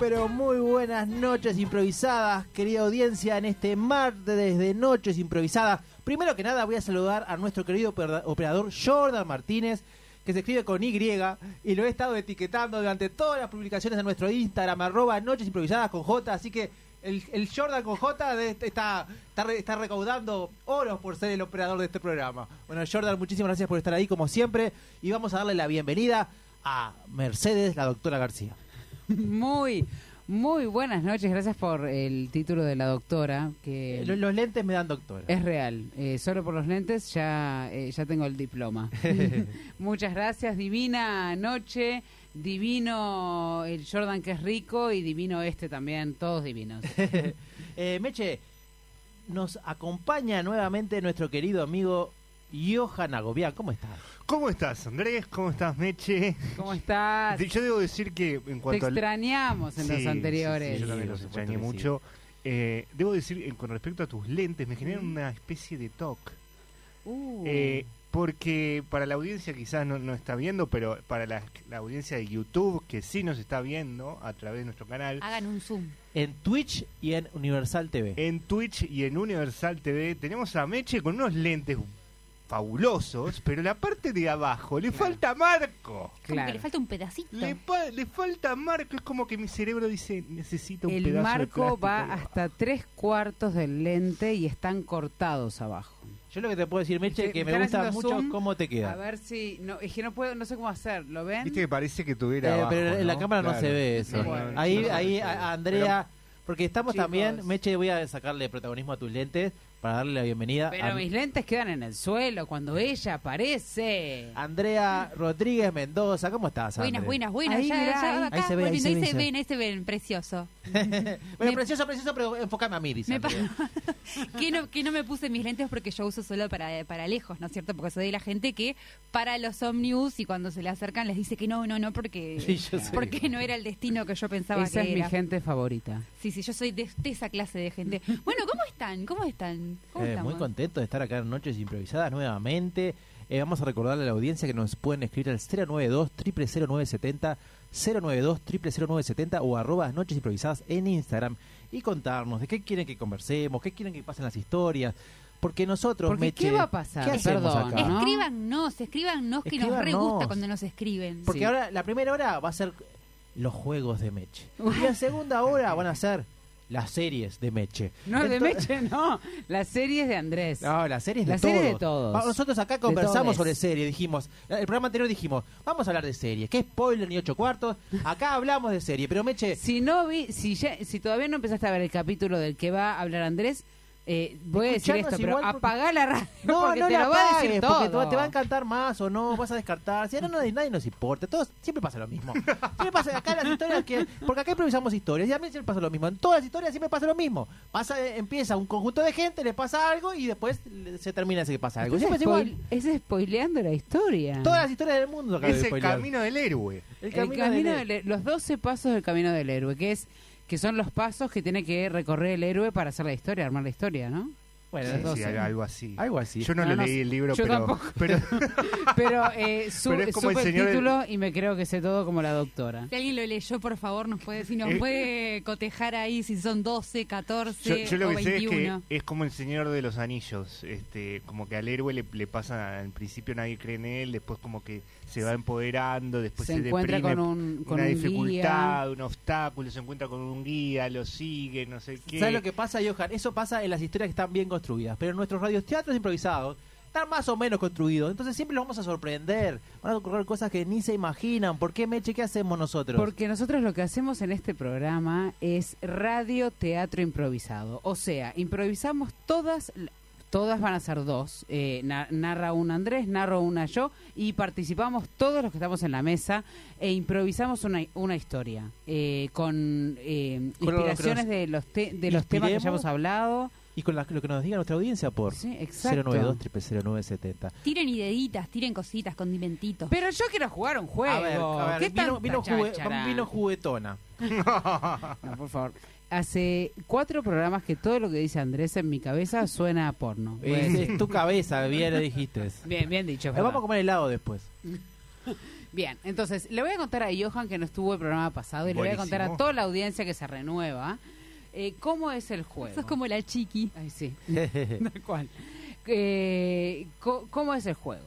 Pero muy buenas noches improvisadas, querida audiencia, en este martes desde Noches Improvisadas. Primero que nada voy a saludar a nuestro querido oper- operador Jordan Martínez, que se escribe con Y, y lo he estado etiquetando durante todas las publicaciones de nuestro Instagram, arroba Noches Improvisadas con J, así que el, Jordan con J de- está, está, está recaudando oros por ser el operador de este programa. Bueno, Jordan, muchísimas gracias por estar ahí como siempre, y vamos a darle la bienvenida a Mercedes, la doctora García. Muy, muy buenas noches. Gracias por el título de la doctora, que Los, los lentes me dan doctora. es real. Eh, solo por los lentes ya, eh, ya tengo el diploma. Muchas gracias. Divina noche. Divino el Jordan que es rico y divino este también. Todos divinos. Eh, Meche, nos acompaña nuevamente nuestro querido amigo Johan Agobián. ¿Cómo estás? ¿Cómo estás, Andrés? ¿Cómo estás, Meche? ¿Cómo estás? De- Yo debo decir que en Te cuanto al... extrañamos en Sí, los anteriores. sí, yo también los extrañé mucho. Eh, debo decir, con respecto a tus lentes, me generan una especie de toque. Uh, Eh, porque para la audiencia quizás no, no está viendo, pero para la, la audiencia de YouTube, que sí nos está viendo a través de nuestro canal, Hagan un zoom. En Twitch y en Universal TV. en Twitch y en Universal TV, tenemos a Meche con unos lentes fabulosos, pero la parte de abajo le falta marco. Como Claro. que le falta un pedacito. Le, pa- le falta marco, es como que mi cerebro dice, necesito un el pedazo de marco plástico va ahí abajo". hasta tres cuartos del lente y están cortados abajo. Yo lo que te puedo decir, Meche, Estoy- que me están gusta mucho zoom. cómo te A queda. ver si. No, es que no puedo, no sé cómo hacer. ¿Lo ven? Viste que parece que tuviera Eh, abajo, pero en la ¿no? cámara no Claro. se ve eso. Bueno, ahí, chicos, ahí, a- a Andrea, porque estamos Chicos. también, Meche, voy a sacarle protagonismo a tus lentes para darle la bienvenida Pero a mis lentes quedan en el suelo cuando ella aparece. Andrea Rodríguez Mendoza. ¿Cómo estás, Buenas, buenas, buenas. Ahí, ya, mirá, ya, ahí. acá, Ahí se ve, ahí se ven, ahí se ven, precioso. bueno, Me- precioso, precioso, pero enfócame a mí, dice Me pa- Andrea. que, no, que no me puse mis lentes porque yo uso solo para, para lejos, ¿no es cierto? Porque soy de la gente que para los Omnius y cuando se le acercan les dice que no, no, no, porque, Sí, yo sé. porque no era el destino que yo pensaba Esa que es mi gente favorita. Sí, sí, yo soy de, de esa clase de gente. Bueno, ¿cómo están? ¿Cómo están? ¿Cómo Eh, muy contento de estar acá en Noches Improvisadas nuevamente. Eh, vamos a recordarle a la audiencia que nos pueden escribir al 092 0970 092 0970 o arroba Noches Improvisadas en Instagram y contarnos de qué quieren que conversemos, qué quieren que pasen las historias. Porque nosotros, Porque, Meche, ¿qué va a pasar? ¿Qué Perdón, acá? ¿no? Escríbanos, escríbanos que nos re gusta cuando nos escriben. Porque Sí. ahora la primera hora va a ser los juegos de Meche. Y la segunda hora van a ser las series de Meche. No, de Entonces- Meche no. Las series de Andrés. No, las series de Las todos. series de todos. Va- Nosotros acá conversamos todes. sobre series, dijimos, el programa anterior dijimos, vamos a hablar de series, qué spoiler ni ocho cuartos, acá hablamos de serie, pero Meche, Si no vi, si ya, si todavía no empezaste a ver el capítulo del que va a hablar Andrés, eh, voy a decir esto, pero igual porque- apagá la radio no, porque no te la lo va a porque te va a encantar más o no, vas a descartar, si no, nadie, nadie nos importa, todos, siempre pasa lo mismo. Siempre pasa acá las historias que, porque acá improvisamos historias y a mí siempre pasa lo mismo, en todas las historias siempre pasa lo mismo. Pasa, eh, empieza un conjunto de gente, le pasa algo y después se termina ese que pasa algo. Siempre es igual. es spoileando la historia. Todas las historias del mundo acá Es de el spoilear. camino del héroe. el camino, del- del héroe, los 12 pasos del camino del héroe, que es que son los pasos que tiene que recorrer el héroe para hacer la historia, armar la historia, ¿no? Bueno, Sí, algo así. algo así. Yo no, No, lo no leí el libro, Yo pero, tampoco. pero Pero eh, su, Pero es como el supe el señor del- título y me creo que sé todo como la doctora. Si alguien lo leyó, por favor, nos puede, si nos Eh. puede cotejar ahí si son 12, 14 yo, yo lo o que sé es 21. que es como el Señor de los Anillos. Este, como que al héroe le, le pasa, al principio nadie cree en él, después como que se va empoderando, después Se se, encuentra deprime con un, con una un dificultad, guía. un obstáculo, se encuentra con un guía, lo sigue, no sé qué. ¿Sabes lo que pasa, Johan? Eso pasa en las historias que están bien construidas. Pero en nuestros radioteatros improvisados están más o menos construidos. Entonces siempre los vamos a sorprender. Van a ocurrir cosas que ni se imaginan. ¿Por qué, Meche? ¿Qué hacemos nosotros? Porque nosotros lo que hacemos en este programa es radio teatro improvisado. O sea, improvisamos todas todas van a ser dos. Eh, na- narra una Andrés, narro una yo y participamos todos los que estamos en la mesa e improvisamos una, una historia eh, con eh, Con lo que inspiraciones nos de los, te- de los temas que ya hemos hablado. Y con la- lo que nos diga nuestra audiencia por Sí, exacto. 092 0970 Tiren ideitas, tiren cositas, condimentitos. Pero yo quiero jugar un juego. A ver, a ver, ¿Qué vino, tanta vino, jugue- cháchara? vino juguetona. No, por favor. Hace cuatro programas que todo lo que dice Andrés en mi cabeza suena a porno. Es, es tu cabeza, bien le dijiste. Bien, bien dicho. es Eh, Vamos a comer helado después. Bien, entonces le voy a contar a Johan que no estuvo el programa pasado y le voy a contar a toda la audiencia que se renueva eh, cómo es el juego. Sos como la chiqui. Ay, sí, tal cual. Eh, ¿Cómo es el juego?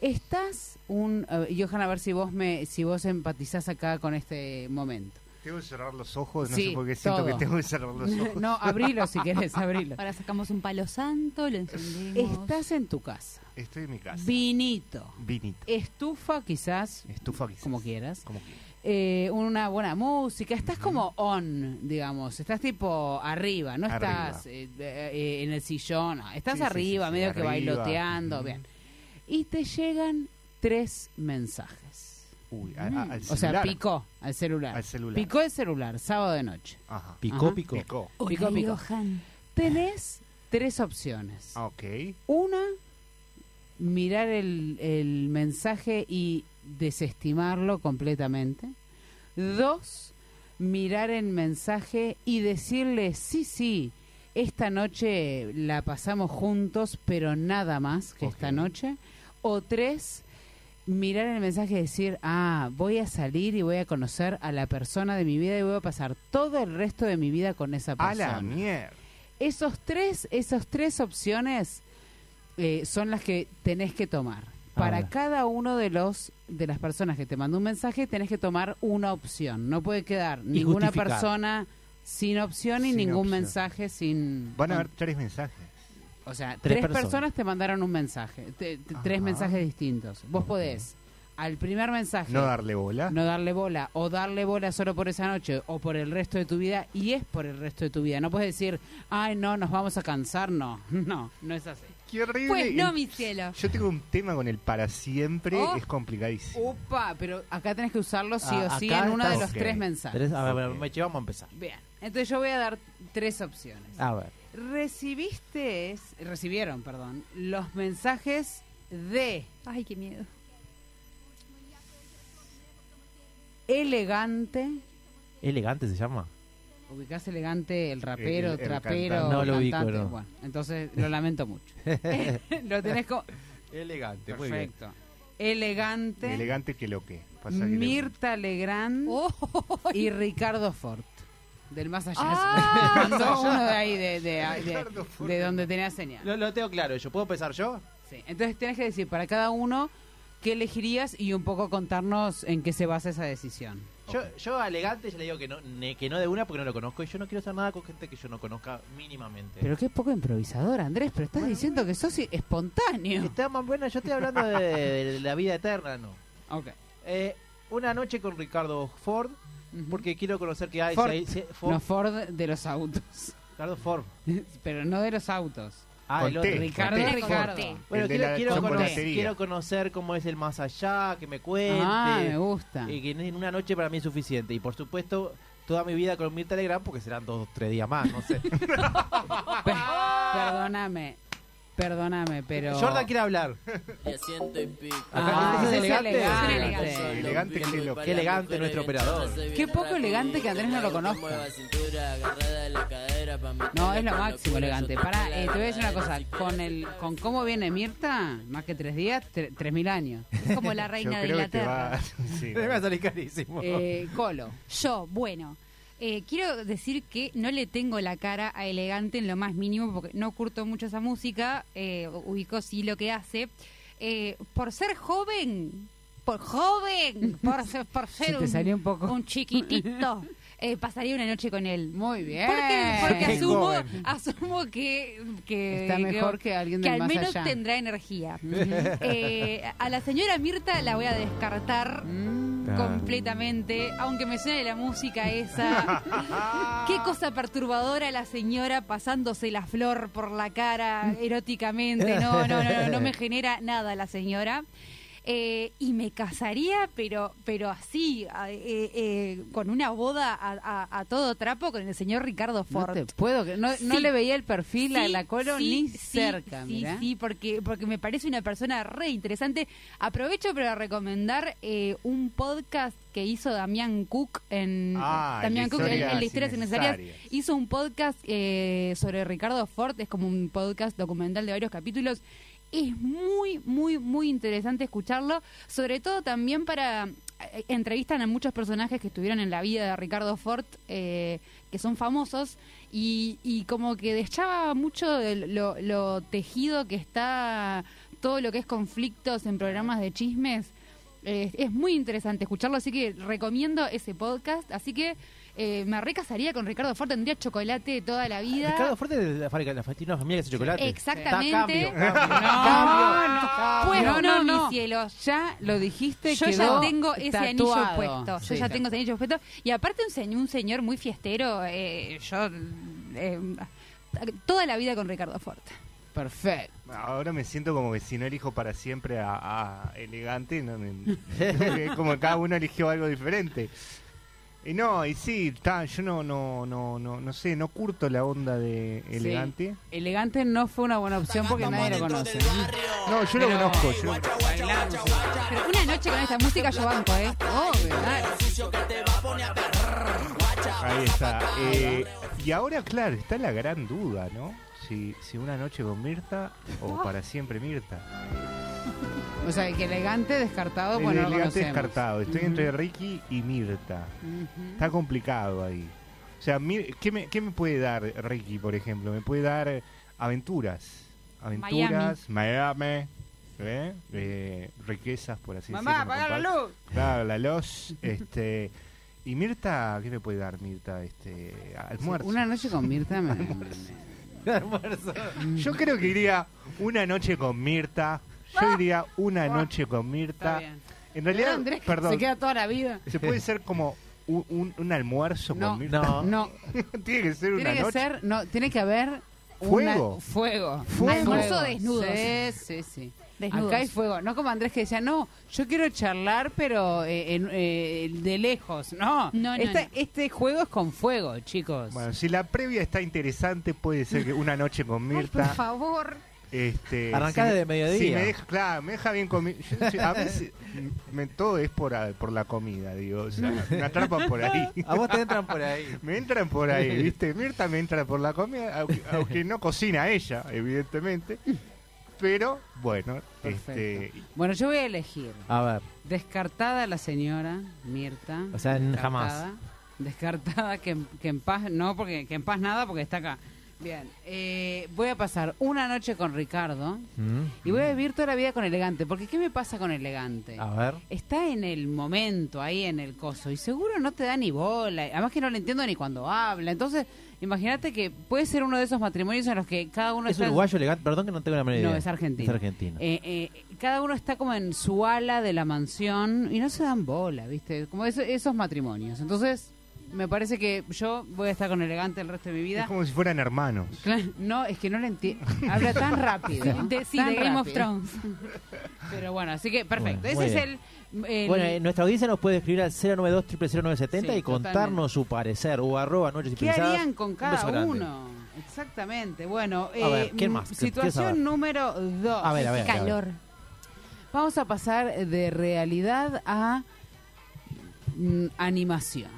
Estás un... Johan, a ver si vos, me, si vos empatizás acá con este momento. Tengo que cerrar los ojos, no Sí, sé por qué siento todo. que tengo que cerrar los ojos. no, abrilo si querés, abrilo. Ahora sacamos un palo santo, lo encendemos. Estás en tu casa. Estoy en mi casa. Vinito. Vinito. Estufa quizás, Estufa quizás. como quieras. Como quieras. eh, una buena música, estás como on, digamos, estás tipo arriba, no Arriba. estás eh, eh, en el sillón, no, estás Sí, arriba, sí, sí, medio que arriba. bailoteando, bien. Y te llegan tres mensajes. Uy, a- a- al Mm. O sea, celular. picó al celular. Al celular. Picó el celular, sábado de noche. Ajá. Picó, Ajá. picó. Picó. Hola. Johan. Tenés tres opciones. Ah, Ok. Una, mirar el, el mensaje y desestimarlo completamente. Dos, mirar el mensaje y decirle, sí, sí, esta noche la pasamos juntos, pero nada más que esta noche. O tres, mirar el mensaje y decir, ah, voy a salir y voy a conocer a la persona de mi vida y voy a pasar todo el resto de mi vida con esa A persona la mierda. esos tres, esas tres opciones eh, son las que tenés que tomar. Para cada uno de los de las personas que te mandó un mensaje tenés que tomar una opción. No puede quedar ninguna justificar. persona sin opción y Sin ningún opción. mensaje sin. Van a haber tres mensajes. O sea, Tres tres, personas. personas. te mandaron un mensaje, te- te- tres mensajes distintos. Vos podés al primer mensaje No darle bola. no darle bola o darle bola solo por esa noche o por el resto de tu vida y es por el resto de tu vida. No puedes decir, ay, no, nos vamos a cansar. No, no, no es así. Qué horrible. Pues no, mi cielo. Yo tengo un tema con el para siempre. Oh. Es complicadísimo. Upa, pero acá tenés que usarlo sí Ah, o sí en uno de los tres mensajes. A ver, Ok. Meche, vamos a empezar. Bien, entonces yo voy a dar tres opciones. A ver. Recibiste, recibieron, perdón, los mensajes de Ay, qué miedo. elegante. Elegante se llama. Ubicás elegante, el rapero, El- el trapero, cantante. No lo ubico, cantante? no. Bueno, entonces lo lamento mucho. lo tenés como... Elegante, muy bien. Perfecto. Elegante, Elegante que lo que. Pasa Mirta Legrand Oh, y Ricardo Ford. Del más allá. Ah. Mandó uno de ahí, de, de, de- Ricardo Ford. de donde tenía señal. Lo, lo tengo claro yo. ¿Puedo empezar yo? Sí. Entonces tenés que decir para cada uno qué elegirías y un poco contarnos en qué se basa esa decisión. Yo, yo a elegante ya le digo que no, ne- que no de una porque no lo conozco y yo no quiero hacer nada con gente que yo no conozca mínimamente. Pero qué poco improvisador, Andrés, pero estás diciendo que sos espontáneo. Está más buena, yo estoy hablando de, de la vida eterna, no. Ok. Eh, una noche con Ricardo Ford, Porque quiero conocer que hay... Ford. si hay- si- Ford, No Ford de los autos. Ricardo Ford. pero no de los autos. Ah, el otro. Ricardo Ricardo. Bueno, quiero, la quiero, conocer, quiero conocer cómo es el más allá, que me cuente. Ah, me gusta. Y que en una noche para mí es suficiente. Y por supuesto, toda mi vida con Mirta Legrand, porque serán dos o tres días más, no sé. Pe- Perdóname, perdóname, pero... Jordan quiere hablar. Y asiento y pico. Ah, ¿Es es elegante? elegante. Elegante que lo- Qué elegante nuestro operador. Qué poco elegante que Andrés no lo conozca. No, es lo máximo elegante. Para, te voy a decir una cosa. Con el, con cómo viene Mirta, más que tres días, tre- tres mil años. es como la Yo reina de que te Inglaterra. va. sí, Me va a salir carísimo. Eh, Colo. Yo, bueno, eh, quiero decir que no le tengo la cara a Elegante en lo más mínimo porque no curto mucho esa música, eh, ubico sí lo que hace. Eh, por ser joven, por joven, por ser, por Se ser un, salió un poco. un chiquitito, eh, pasaría una noche con él. Muy bien. Porque, porque Qué asumo, joven. asumo que, que Está mejor que alguien del al más menos allá. tendrá energía. Eh, a la señora Mirta la voy a descartar Mm. completamente, aunque me suene la música esa. Qué cosa perturbadora la señora pasándose la flor por la cara eróticamente. No, no, no, no, no me genera nada la señora. Eh, y me casaría, pero pero así, eh, eh, con una boda a, a- a todo trapo con el señor Ricardo No Ford. te puedo, que- no, no le veía el perfil a la colo sí, ni sí, cerca, sí, mira. Sí, porque, porque me parece una persona re interesante. Aprovecho para recomendar eh, un podcast que hizo Damián Cook en Ah, Damián Cook en- en, historias innecesarias. Hizo un podcast eh, sobre Ricardo Ford, es como un podcast documental de varios capítulos. Es muy, muy, muy interesante escucharlo, sobre todo también para eh, entrevistan a muchos personajes que estuvieron en la vida de Ricardo Ford, eh, que son famosos, y, y como que deschaba mucho de lo, tejido que está todo lo que es conflictos en programas de chismes. Eh, es muy interesante escucharlo, así que recomiendo ese podcast. Así que eh, me recasaría con Ricardo Ford, tendría chocolate toda la vida. Ricardo Fuerte de la fábrica, la tiene una familia que hace chocolate. Exactamente. Está, cambio, cambio, No, cambio, no, cambio. Pues no, no, no, mi cielo. Ya lo dijiste, Yo quedó ya tengo ese anillo puesto. Yo Sí. ya tengo ese anillo puesto. Y aparte un, señor, un señor muy fiestero. eh, yo eh, toda la vida con Ricardo Ford. Perfecto. Ahora me siento como que si no elijo para siempre a, a elegante, no me- es como cada uno eligió algo diferente. Y no, y sí, está, yo no, no, no, no, no sé, no curto la onda de elegante. Sí. Elegante no fue una buena opción porque nadie lo conoce. No, yo lo conozco. Yo, Pero una noche con esta música yo banco, ¿eh? Obvio, dale. Ahí está. Eh, y ahora, claro, está la gran duda, ¿no? Si, si una noche con Mirta o para siempre Mirta. O sea, que elegante descartado, El bueno, no lo elegante descartado. Estoy entre Ricky y Mirta. Está complicado ahí. O sea, ¿qué me, ¿qué me puede dar Ricky, por ejemplo? Me puede dar aventuras. Aventuras, Miami, ¿eh? Eh, riquezas, por así Mamá, decirlo. apaga la luz. Claro, la luz. este, y Mirta, ¿qué me puede dar Mirta? Este, almuerzo. Una noche con Mirta me... Almuerzo. Yo creo que iría una noche con Mirta. Yo iría una noche con Mirta. En realidad, Andrés, perdón, se queda toda la vida. se puede ser como un, un- un almuerzo No, con Mirta. No. No, Tiene que ser una tiene que noche. ser, no, tiene que haber Fuego. una- fuego. Fuego. Almuerzo desnudos. Sí, sí, sí. Desnudos. Acá hay fuego. No como Andrés que decía, no, yo quiero charlar, pero eh, en- eh, de lejos. No, No, no, Esta- no. este juego es con fuego, chicos. Bueno, si la previa está interesante, puede ser que una noche con Ay, por Mirta. favor. este, si desde mediodía. Si me deja, claro, me deja bien comido. A veces me- todo es por, por la comida, digo. O sea, me atrapan por ahí. A vos te entran por ahí. Me entran por ahí, ¿viste? Mirta me entra por la comida, aunque, aunque no cocina ella, evidentemente. Pero, bueno, este, Bueno, yo voy a elegir. A ver, Descartada la señora Mirta. O sea, Descartada. Descartada, que, en- que en paz, no, porque que en paz nada, porque está acá. Bien, eh, voy a pasar una noche con Ricardo ¿Mm? y voy a vivir toda la vida con Elegante. Porque ¿qué me pasa con Elegante? a ver. Está en el momento, ahí en el coso, y seguro no te da ni bola. Además que no le entiendo ni cuando habla. Entonces, imagínate que puede ser uno de esos matrimonios en los que cada uno Es está... en- uruguayo elegante, perdón que no tengo la idea. No, es argentino. Es argentino. Eh, eh, cada uno está como en su ala de la mansión y no se dan bola, ¿viste? Como eso- esos matrimonios. Entonces, me parece que yo voy a estar con elegante el resto de mi es vida. como si fueran hermanos. No, es que no le entiendo. Habla tan rápido. De, sí, tan de Game of. Thrones. Pero bueno, así que perfecto. Bueno, Ese es bien. el. El- Bueno, eh, nuestra audiencia nos puede escribir al 092 0970 Sí, y contarnos totalmente. su parecer o arroba noches ¿Qué harían con Un cada uno? Exactamente. Bueno, A ver, eh, ¿quién más? Situación número dos. A ver, a ver. a ver. Calor. Vamos a pasar de realidad a mm, animación.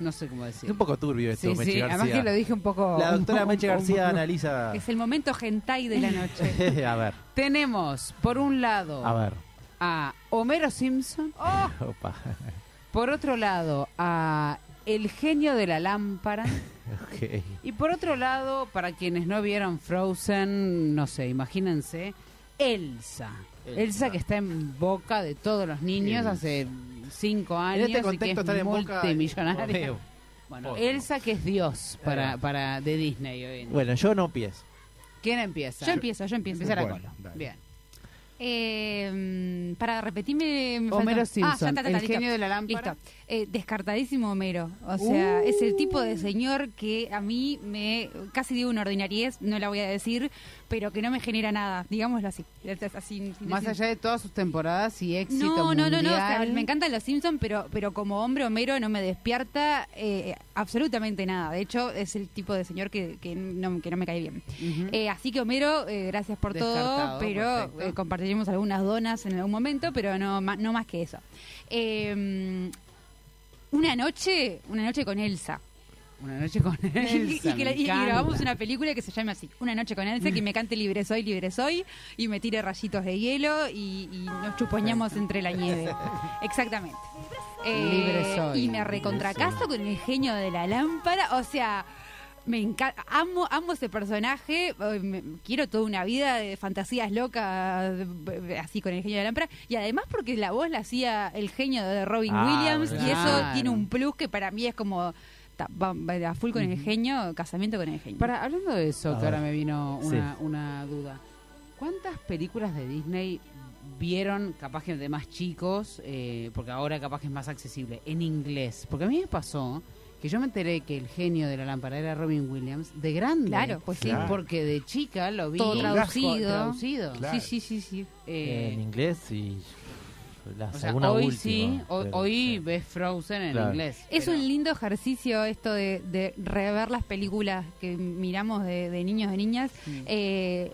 No sé cómo decir. Es un poco turbio esto, Sí, Meche sí, García. además que lo dije un poco... La doctora un Meche García analiza... Es el momento hentai de la noche. a ver, Tenemos, por un lado, a ver. A Homero Simpson. Opa. Por otro lado, a El genio de la lámpara. Ok. Y por otro lado, para quienes no vieron Frozen, no sé, imagínense, Elsa. Elsa, Elsa. que está en boca de todos los niños Elsa. hace cinco En años este y que es en boca... multimillonaria. Bueno, Poco. Elsa que es Dios para, Eh. para de Disney hoy en día. Bueno, yo no empiezo. ¿Quién empieza? Yo empiezo, yo empiezo. Empieza la Bueno, cola. dale. Bien. Eh, para repetirme. me Homero faltó- Simpson, Ah, ya el listo. genio de la lámpara. Listo. Eh, descartadísimo Homero. O sea, es el tipo de señor que a mí me. Casi digo una ordinariez, no la voy a decir, pero que no me genera nada, digámoslo así. Más decir- allá de todas sus temporadas y éxito no, no, no, no, o sea, mundial. me encantan los Simpsons, pero, pero como hombre Homero no me despierta eh, absolutamente nada. De hecho, es el tipo de señor que, que, no, que no me cae bien. Eh, así que Homero, gracias por todo, Descartado, pero perfecto. Eh, compartiremos algunas donas en algún momento, pero no, ma- no más que eso. Eh, una noche, una noche con Elsa. Una noche con Elsa, y, que la- me y- y grabamos una película que se llame así, Una noche con Elsa, que me cante libre soy, libre soy, y me tire rayitos de hielo y, y nos chupoñamos entre la nieve. Exactamente. Eh, Libre soy. Y me recontracaso con el genio de la lámpara, o sea... Me encanta, amo, amo ese personaje, eh, quiero toda una vida de fantasías locas, así con el genio de la lámpara, y además porque la voz la hacía el genio de Robin Ah, Williams, y eso tiene un plus que para mí es como a full con el genio, casamiento con el genio. Para, hablando de eso, A que ahora me vino Sí. una, una duda. ¿Cuántas películas de Disney vieron, capaz que de más chicos, eh, porque ahora capaz que es más accesible, en inglés? Porque a mí me pasó que yo me enteré que el genio de la lámpara era Robin Williams de grande. Claro, pues sí. Claro. Porque de chica lo vi Todo traducido. traducido. Claro. Sí, sí, sí, sí. Eh, en inglés y las, o sea, alguna hoy última, sí, hoy, pero hoy sí. ves Frozen en Claro. inglés. Es pero- un lindo ejercicio esto de, de rever las películas que miramos de, de niños de niñas, Mm. eh,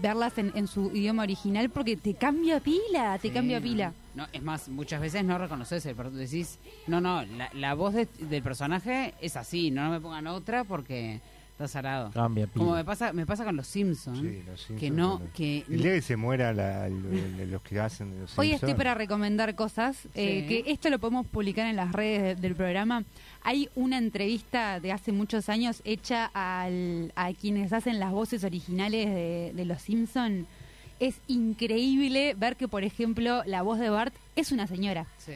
verlas en, en su idioma original porque te cambia pila, te Sí, cambia pila. No, es más, muchas veces no reconoces el decís, no, no, la, la voz de- del personaje es así, no me pongan otra porque está zarado. Cambia pila. Como me pasa, me pasa con los Simpsons, Sí, los Simpsons, que no, bueno. que El día que se muera la- los que hacen los Hoy Simpsons. estoy para recomendar cosas, eh, Sí. que esto lo podemos publicar en las redes de- del programa. Hay una entrevista de hace muchos años hecha al- a quienes hacen las voces originales de, de Los Simpson. Es increíble ver que, por ejemplo, la voz de Bart es una señora. sí,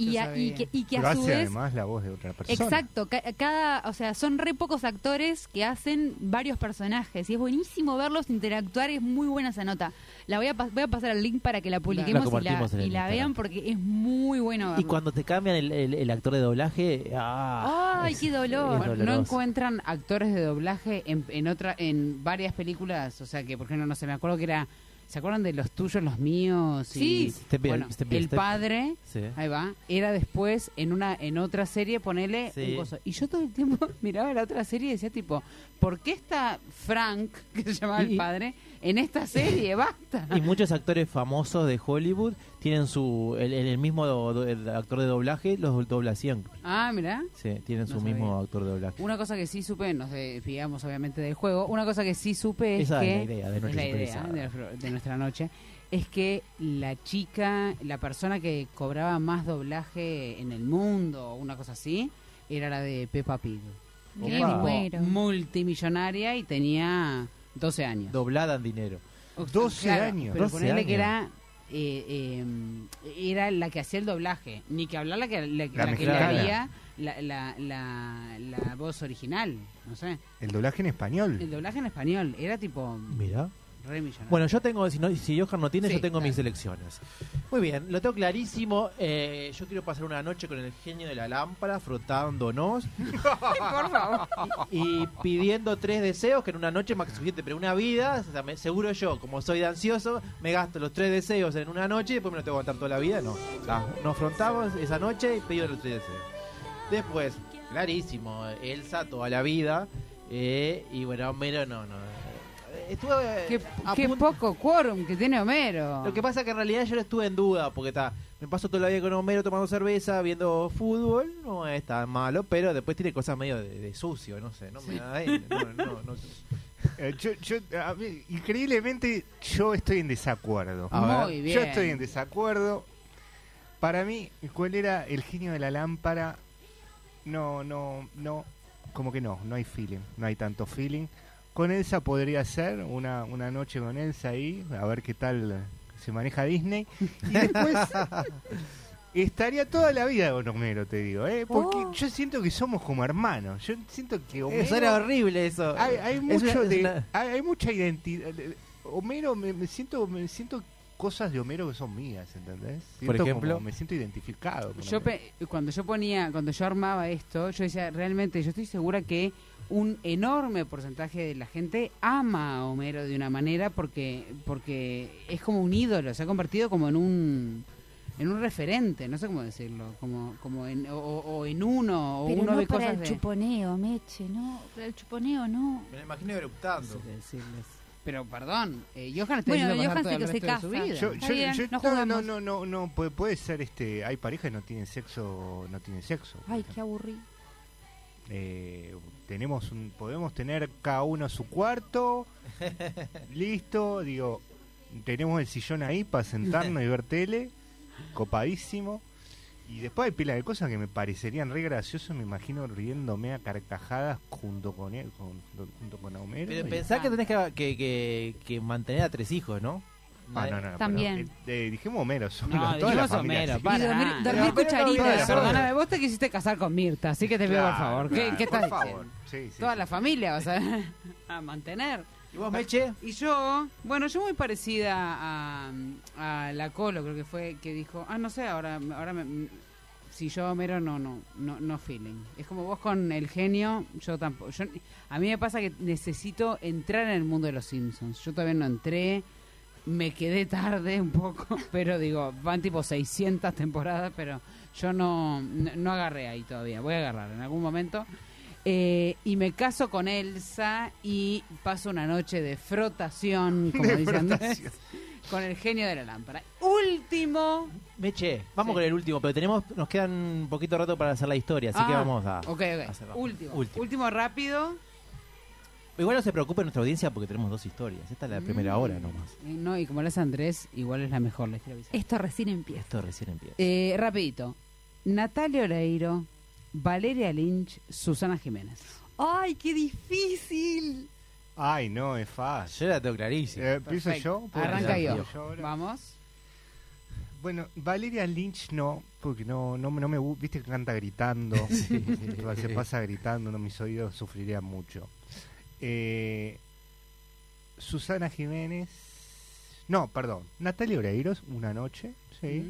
Y, a- y que, y que Pero a su hace vez... además la voz de otra persona. Exacto, ca- cada, o sea, son re pocos actores que hacen varios personajes y es buenísimo verlos interactuar, es muy buena esa nota. La voy a, pas- voy a pasar el link para que la publiquemos La y la, y vean porque es muy bueno Y verlo. cuando te cambian el, el- el actor de doblaje, ah, Ay, qué dolor. no encuentran actores de doblaje en, en otra en varias películas, o sea que por ejemplo no sé, me acuerdo que era ¿Se acuerdan de los tuyos, los míos? Sí. Y, bueno, el step. padre, Sí. ahí va, era después en una en otra serie ponele Sí. un coso. Y yo todo el tiempo miraba la otra serie y decía tipo, ¿por qué está Frank, que se llamaba el padre, en esta serie? Basta. Y muchos actores famosos de Hollywood tienen su el, el- mismo do- el actor de doblaje, los dobla siempre. Ah, mira. Sí, tienen No su mismo actor de doblaje. Una cosa que sí supe, nos desviamos obviamente del juego, una cosa que sí supe es Esa es que la idea de es Noche la idea de, nuestra noche, es que la chica, la persona que cobraba más doblaje en el mundo, o una cosa así, era la de Peppa Pig. Me Era multimillonaria y tenía 12 años. Doblada en dinero. 12 años. Pero 12 ponele que era... eh, eh, era la que hacía el doblaje, ni que hablar la que, la, La la que le había la, la, la, la voz original, no sé. El doblaje en español. El doblaje en español era tipo Mira. Re millonario. Bueno, yo tengo, si, no, si Johan no tiene, Sí, yo tengo mis elecciones. Muy bien, lo tengo clarísimo. Eh, yo quiero pasar una noche con el genio de la lámpara, frotándonos por favor. y pidiendo tres deseos, que en una noche es más que suficiente, pero una vida, o sea, me- seguro yo, como soy de ansioso, me gasto los tres deseos en una noche y después me lo tengo que aguantar toda la vida. No, O sea, nos afrontamos esa noche y pido los tres deseos. Después, clarísimo, Elsa toda la vida. eh, y bueno, Homero no, no. Eh, Estuve Qué, a qué punto- poco quórum que tiene Homero. Lo que pasa que en realidad yo no estuve en duda, porque está, me paso toda la vida con Homero tomando cerveza, viendo fútbol, no es tan malo, pero después tiene cosas medio de, de sucio, no sé, no me da ahí, no, no, no. Eh, yo, yo, a mí, increíblemente, yo estoy en desacuerdo. Muy bien. Yo estoy en desacuerdo. Para mí, ¿cuál era el genio de la lámpara? No, no, no. Como que no, no hay feeling, no hay tanto feeling. Con Elsa podría ser una, una noche con Elsa ahí, a ver qué tal se maneja Disney. Y después estaría toda la vida con Homero, te digo, ¿eh? porque Oh. yo siento que somos como hermanos. Yo siento que Homero. Eso era horrible eso. Hay, hay Es mucho una- es de, una- hay, hay mucha identidad. de- Homero me, me siento me siento cosas de Homero que son mías, ¿entendés? Por ejemplo. como- me siento identificado. con Yo Homero. pe- cuando yo ponía, cuando yo armaba esto, yo decía, realmente, yo estoy segura que un enorme porcentaje de la gente ama a Homero de una manera porque porque es como un ídolo, se ha convertido como en un en un referente, no sé cómo decirlo, como como en, o, o en uno o Pero uno no ve para cosas el de chuponeo, Meche, no. Para el chuponeo, no. Me lo imagino no eructando. sé qué decirles. Pero perdón, eh, Johan está Bueno, diciendo Johan todo el que se resto de su casa. vida. Yo, yo- bien, yo- no no, no, no, no, no, puede, puede ser, este, hay parejas que no tienen sexo, no tienen sexo. Ay, qué aburrido. Eh, tenemos un, podemos tener cada uno su cuarto, listo, digo, tenemos el sillón ahí para sentarnos y ver tele, copadísimo. Y después hay pila de cosas que me parecerían re graciosos, me imagino riéndome a carcajadas junto con él, con- junto, junto con Homero. Pero y- pensá que tenés que, que, que- que mantener a tres hijos, ¿no? Ah, no, no, no, También. pero, eh, eh, dijimos Homero, solo, No, toda la dijimos familia, Homero, sí. para. Y dormir, dormir cucharita. Perdóname, vos te quisiste casar con Mirta, así que te pido por favor. ¿Qué, claro, qué estás favor. Sí, sí, Toda sí. la familia vas a, a mantener. ¿Y vos, Meche? Y yo, bueno, yo muy parecida a, a la Colo, creo que fue, que dijo, ah, no sé, ahora, ahora me- si yo Homero no, no, no, no feeling. Es como vos con el genio, yo tampoco. Yo, a mí me pasa que necesito entrar en el mundo de los Simpsons. Yo todavía no entré, me quedé tarde un poco, pero digo, van tipo 600 temporadas, pero yo no, no, no agarré ahí todavía. Voy a agarrar en algún momento. Eh, y me caso con Elsa y paso una noche de frotación, como De dicen Andrés, frotación. con el genio de la lámpara. Último. Meche, vamos Sí. con el último, pero tenemos nos quedan un poquito rato para hacer la historia, así que Ah, vamos a... Ok, ok. hacerlo. Último. Último. último. rápido. Igual no se preocupe nuestra audiencia porque tenemos dos historias. Esta es la primera Mm. hora nomás. Eh, No, y como lo hace Andrés, igual es la mejor, les quiero avisar. Esto recién empieza. Esto recién empieza. Eh, rapidito. Natalia Oreiro, Valeria Lynch, Susana Jiménez. ¡Ay, qué difícil! Ay, no, es fácil. Yo la tengo clarísima. Eh, ¿Empiezo yo? ¿Puedo Arranca yo. Vamos. Bueno, Valeria Lynch no, porque no, no, no me gusta, viste que canta gritando, se pasa gritando, no mis oídos sufrirían mucho. Eh, Susana Jiménez, no, perdón, Natalia Oreiros, una noche, sí,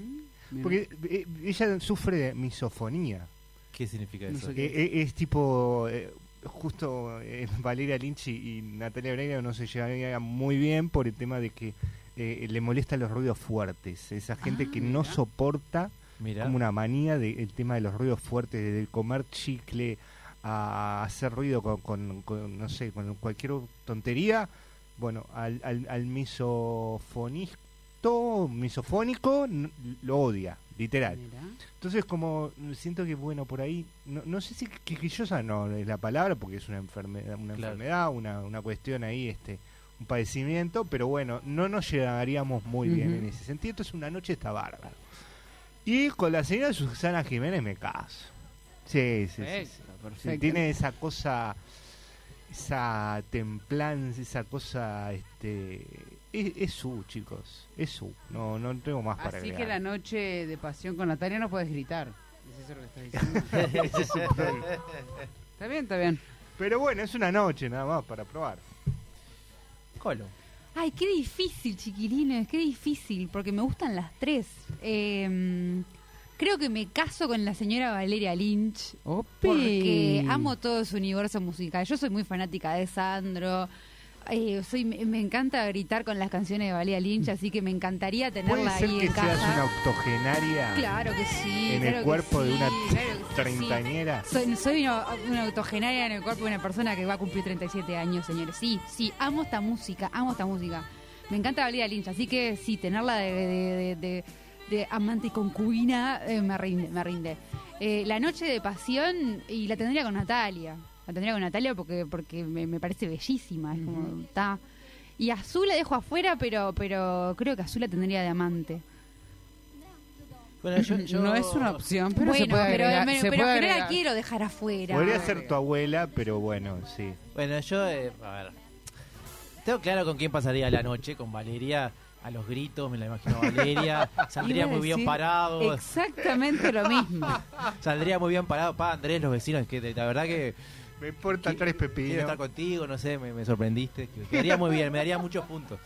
Mm, porque eh, ella sufre de misofonía, ¿Qué significa No eso? sé Eh, eh, es tipo, eh, justo eh, Valeria Lynch y, Natalia Oreiro no se llevan muy bien por el tema de que eh, le molestan los ruidos fuertes, esa gente Ah, que no soporta Mira. como una manía del tema de los ruidos fuertes, de comer chicle, a hacer ruido con, con- con, no sé, con cualquier tontería. Bueno, al, al, al misofonisto, misofónico, lo odia, literal. Mira. Entonces, como siento que, bueno, por ahí, no, no sé si quisquillosa no es la palabra, porque es una enfermedad, una, Claro. enfermedad una, una cuestión ahí, este un padecimiento, pero bueno, no nos llegaríamos muy bien en ese sentido. Entonces, una noche está bárbaro. Y con la señora Susana Jiménez me caso. Sí, sí, sí, sí. Perfecto, Sí, tiene esa cosa, esa templanza, esa cosa, este, es, es su, chicos, es su, no, no tengo más para Así agregar. que la noche de pasión con Natalia no puedes gritar. ¿Es eso lo que estás diciendo? Está bien, está bien. Pero bueno, es una noche nada más para probar. Colo. Ay, qué difícil, chiquilines, qué difícil, porque me gustan las tres. Eh, creo que me caso con la señora Valeria Lynch, porque amo todo su universo musical. Yo soy muy fanática de Sandro. eh, soy, me, encanta gritar con las canciones de Valeria Lynch, así que me encantaría ¿Puede tenerla ser ahí que en seas casa. una octogenaria Claro que sí. en claro el cuerpo de una claro sí. treintañera? Soy, soy una, una octogenaria en el cuerpo de una persona que va a cumplir 37 años, señores. Sí, sí, amo esta música, amo esta música. Me encanta Valeria Lynch, así que sí, tenerla de, de- de- de- de amante y concubina eh, me rinde. Me rinde. Eh, la noche de pasión, y la tendría con Natalia. La tendría con Natalia porque porque me, me parece bellísima. Es como, está. Y Azul la dejo afuera, pero pero creo que Azul la tendría de amante. Bueno, yo, yo- No es una opción, pero bueno, se puede pero, agregar, pero- se pero puede que no la quiero dejar afuera. Podría ser tu abuela, pero bueno, sí. Bueno, yo, eh, a ver. Tengo claro con quién pasaría la noche, con Valeria. A los gritos, me la imagino a Valeria. Saldría muy bien parado. Exactamente lo mismo. Saldría muy bien parado. Pa, Andrés, los vecinos, que la verdad que Me importa tres quiero pepinos. estar contigo, no sé, me, me sorprendiste. que- Quedaría muy bien, me daría muchos puntos.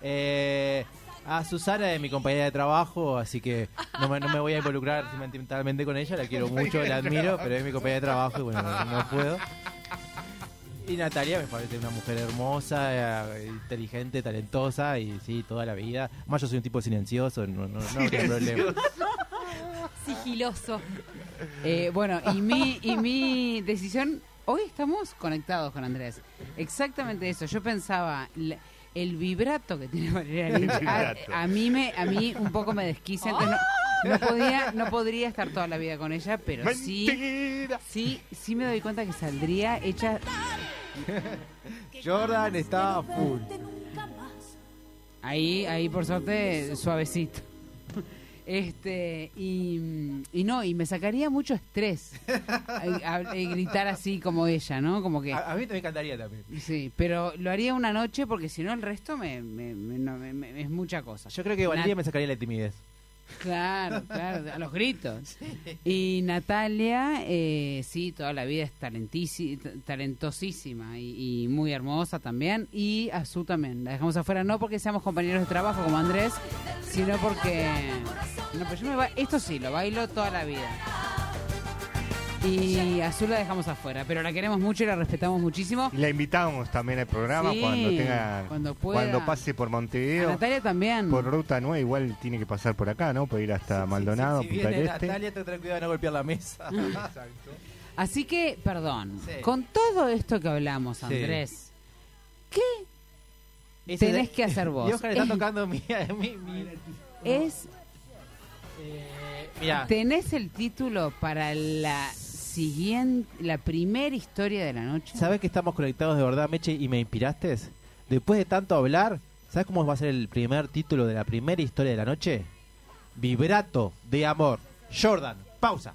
Eh, A Susana es mi compañera de trabajo, así que no me, no me voy a involucrar sentimentalmente con ella, la quiero mucho, la admiro, pero es mi compañera de trabajo y bueno, no, no puedo. Y Natalia me parece una mujer hermosa, eh, inteligente, talentosa y sí, toda la vida. Más yo soy un tipo silencioso, no, no, no habría problema. Sigiloso. Eh, bueno, y mi, y mi decisión, hoy estamos conectados con Andrés. Exactamente eso. Yo pensaba, la- el vibrato que tiene Valeria Lynch, a, mí me, a mí un poco me desquicia. entonces no, no podía, no podría estar toda la vida con ella, pero sí, Mentira. sí, sí me doy cuenta que saldría hecha. Jordan está a full. Ahí, ahí por suerte, suavecito. Este, y, y no, y me sacaría mucho estrés a- a- a gritar así como ella, ¿no? Como que. A, mí me encantaría también. Sí, pero lo haría una noche porque si no el resto me, me- me- no, me- me- es mucha cosa. Yo creo que Valeria me sacaría la timidez. Claro, claro, a los gritos. Y Natalia, eh, sí, toda la vida es talentosísima y, y muy hermosa también. Y Azú también, la dejamos afuera, no porque seamos compañeros de trabajo como Andrés, sino porque... No, pero yo me ba- esto sí, lo bailo toda la vida. Y Azul la dejamos afuera, pero la queremos mucho y la respetamos muchísimo. Y la invitamos también al programa Sí, cuando tenga cuando pueda. cuando pase por A Montevideo. Natalia también. Por ruta 9 igual tiene que pasar por acá, ¿no? Puede ir hasta Maldonado, Si Punta del viene Este. Natalia, te ten cuidado de no golpear la mesa. Así que, perdón, Sí. con todo esto que hablamos. Andrés, ¿qué Ese Tenés de- que hacer vos. Y Oscar está tocando mi... mi, mi- es? eh, mirá, ¿Tenés el título para la siguiente, la primera historia de la noche? ¿sabes que estamos conectados de verdad, Meche, y me inspiraste? Después de tanto hablar, ¿sabes cómo va a ser el primer título de la primera historia de la noche? Vibrato de amor. Jordan, pausa.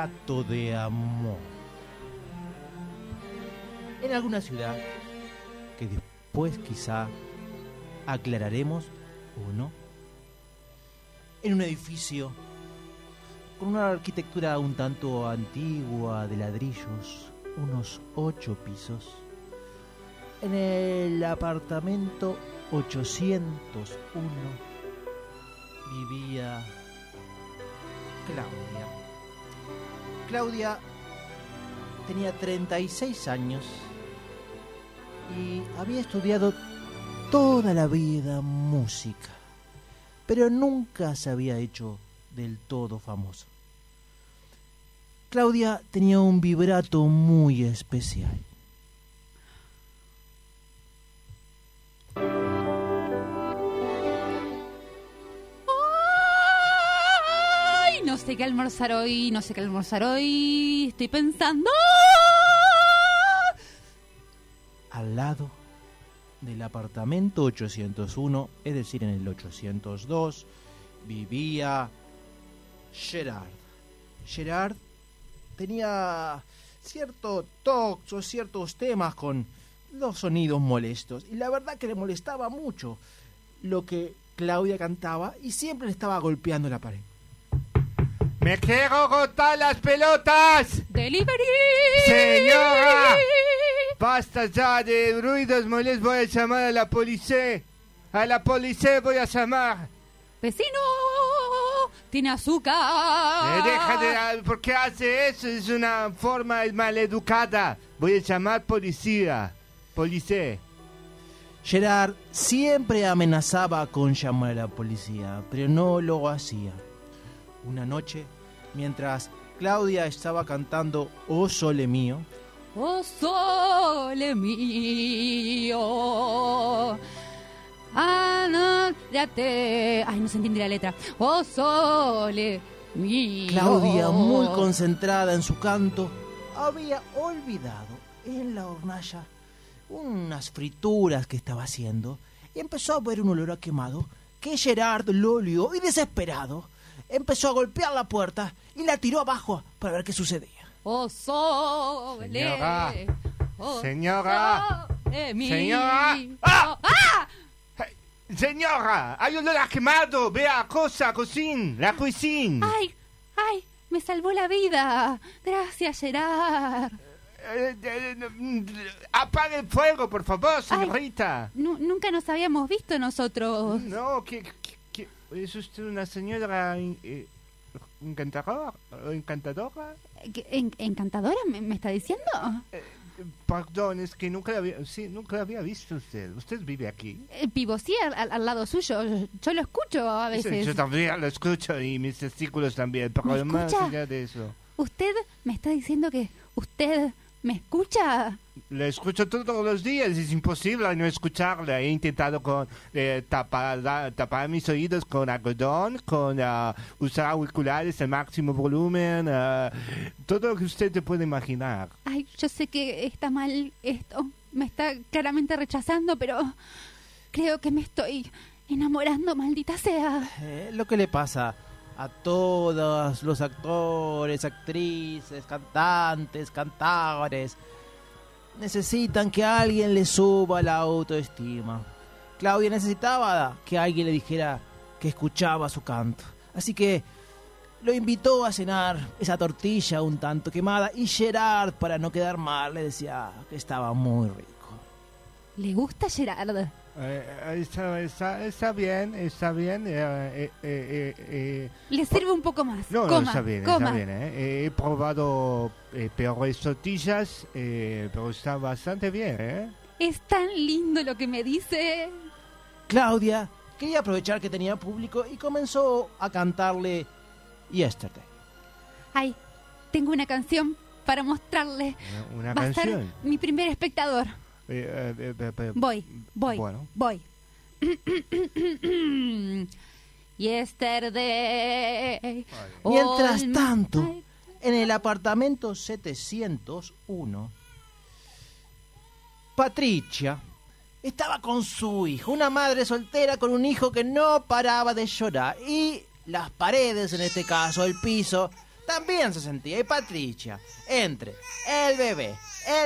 De Amor. En alguna ciudad que después quizá aclararemos o no, en un edificio con una arquitectura un tanto antigua de ladrillos, unos ocho pisos. En el apartamento 801 vivía Claudia. Claudia tenía 36 años y había estudiado toda la vida música, pero nunca se había hecho del todo famosa. Claudia tenía un vibrato muy especial. Sé qué almorzar hoy, no sé qué almorzar hoy. Estoy pensando. al lado del apartamento 801, es decir, en el 802, vivía Gerard. Gerard tenía cierto tox ciertos temas con los sonidos molestos. Y la verdad que le molestaba mucho lo que Claudia cantaba y siempre le estaba golpeando la pared. ¡Me quiero rotar las pelotas! ¡Delivery! ¡Señora! Basta ya de ruidos molestos, voy a llamar a la policía. A la policía voy a llamar. ¡Vecino! ¡Tiene azúcar! Eh, deja de... ¿Por qué hace eso? Es una forma maleducada. Voy a llamar policía. Policía. Gerard siempre amenazaba con llamar a la policía, pero no lo hacía. Una noche, mientras Claudia estaba cantando Oh Sole Mío, ¡Oh, sole mío! Ah, no, ya te... Ay, no se entiende la letra. ¡Oh, sole mío! Claudia, muy concentrada en su canto, había olvidado en la hornalla unas frituras que estaba haciendo y empezó a ver un olor a quemado que Gerard lo olió y desesperado empezó a golpear la puerta y la tiró abajo para ver qué sucedía. ¡Oh, sole! Señora. ¡Oh, Señora. sole mío! Señora. ¡Ah! Señora, hay olor a quemado. Vea, cosa, cocina, la cocina. ¡Ay! ¡Ay! Me salvó la vida. Gracias, Gerard. Eh, eh, eh, apague el fuego, por favor, señorita. Nu- nunca nos habíamos visto nosotros. No, que- es usted una señora eh, encantadora, encantadora. ¿Qué- en- ¿Encantadora me, me está diciendo? Eh, perdón, es que nunca la había, sí, nunca la había visto usted. ¿Usted vive aquí? Eh, Vivo sí al, al- lado suyo. Yo lo escucho a veces. Yo también lo escucho y mis testículos también, pero ¿Me más escucha? allá de eso. ¿Usted me está diciendo que usted me escucha? La escucho todos los días, es imposible no escucharla. He intentado con eh, tapar, la- tapar mis oídos con algodón, con ah, usar auriculares al máximo volumen, ah, todo lo que usted te puede imaginar. Ay, yo sé que está mal esto. Me está claramente rechazando, pero creo que me estoy enamorando, maldita sea. Eh, lo que le pasa a todos los actores, actrices, cantantes, cantadores. Necesitan que alguien le suba la autoestima. Claudia necesitaba que alguien le dijera que escuchaba su canto. Así que lo invitó a cenar esa tortilla un tanto quemada y Gerard, para no quedar mal, le decía que estaba muy rico. ¿Le gusta Gerard? Eh, está, está, está bien, está bien. eh, eh, eh, eh, Le sirve un poco más. No, no, coma, está bien, coma. está bien. ¿eh? Eh, He probado eh, peores tortillas, eh, pero está bastante bien, ¿eh? Es tan lindo lo que me dice. Claudia quería aprovechar que tenía público y comenzó a cantarle Yesterday. Ay, tengo una canción para mostrarle. Una Va a ser canción. mi primer espectador. Eh, eh, Voy, voy, Bueno. voy. Yesterday. Mientras tanto, en el apartamento 701, Patricia estaba con su hijo, una madre soltera con un hijo que no paraba de llorar y las paredes, en este caso el piso, también se sentía. Y Patricia, entre el bebé,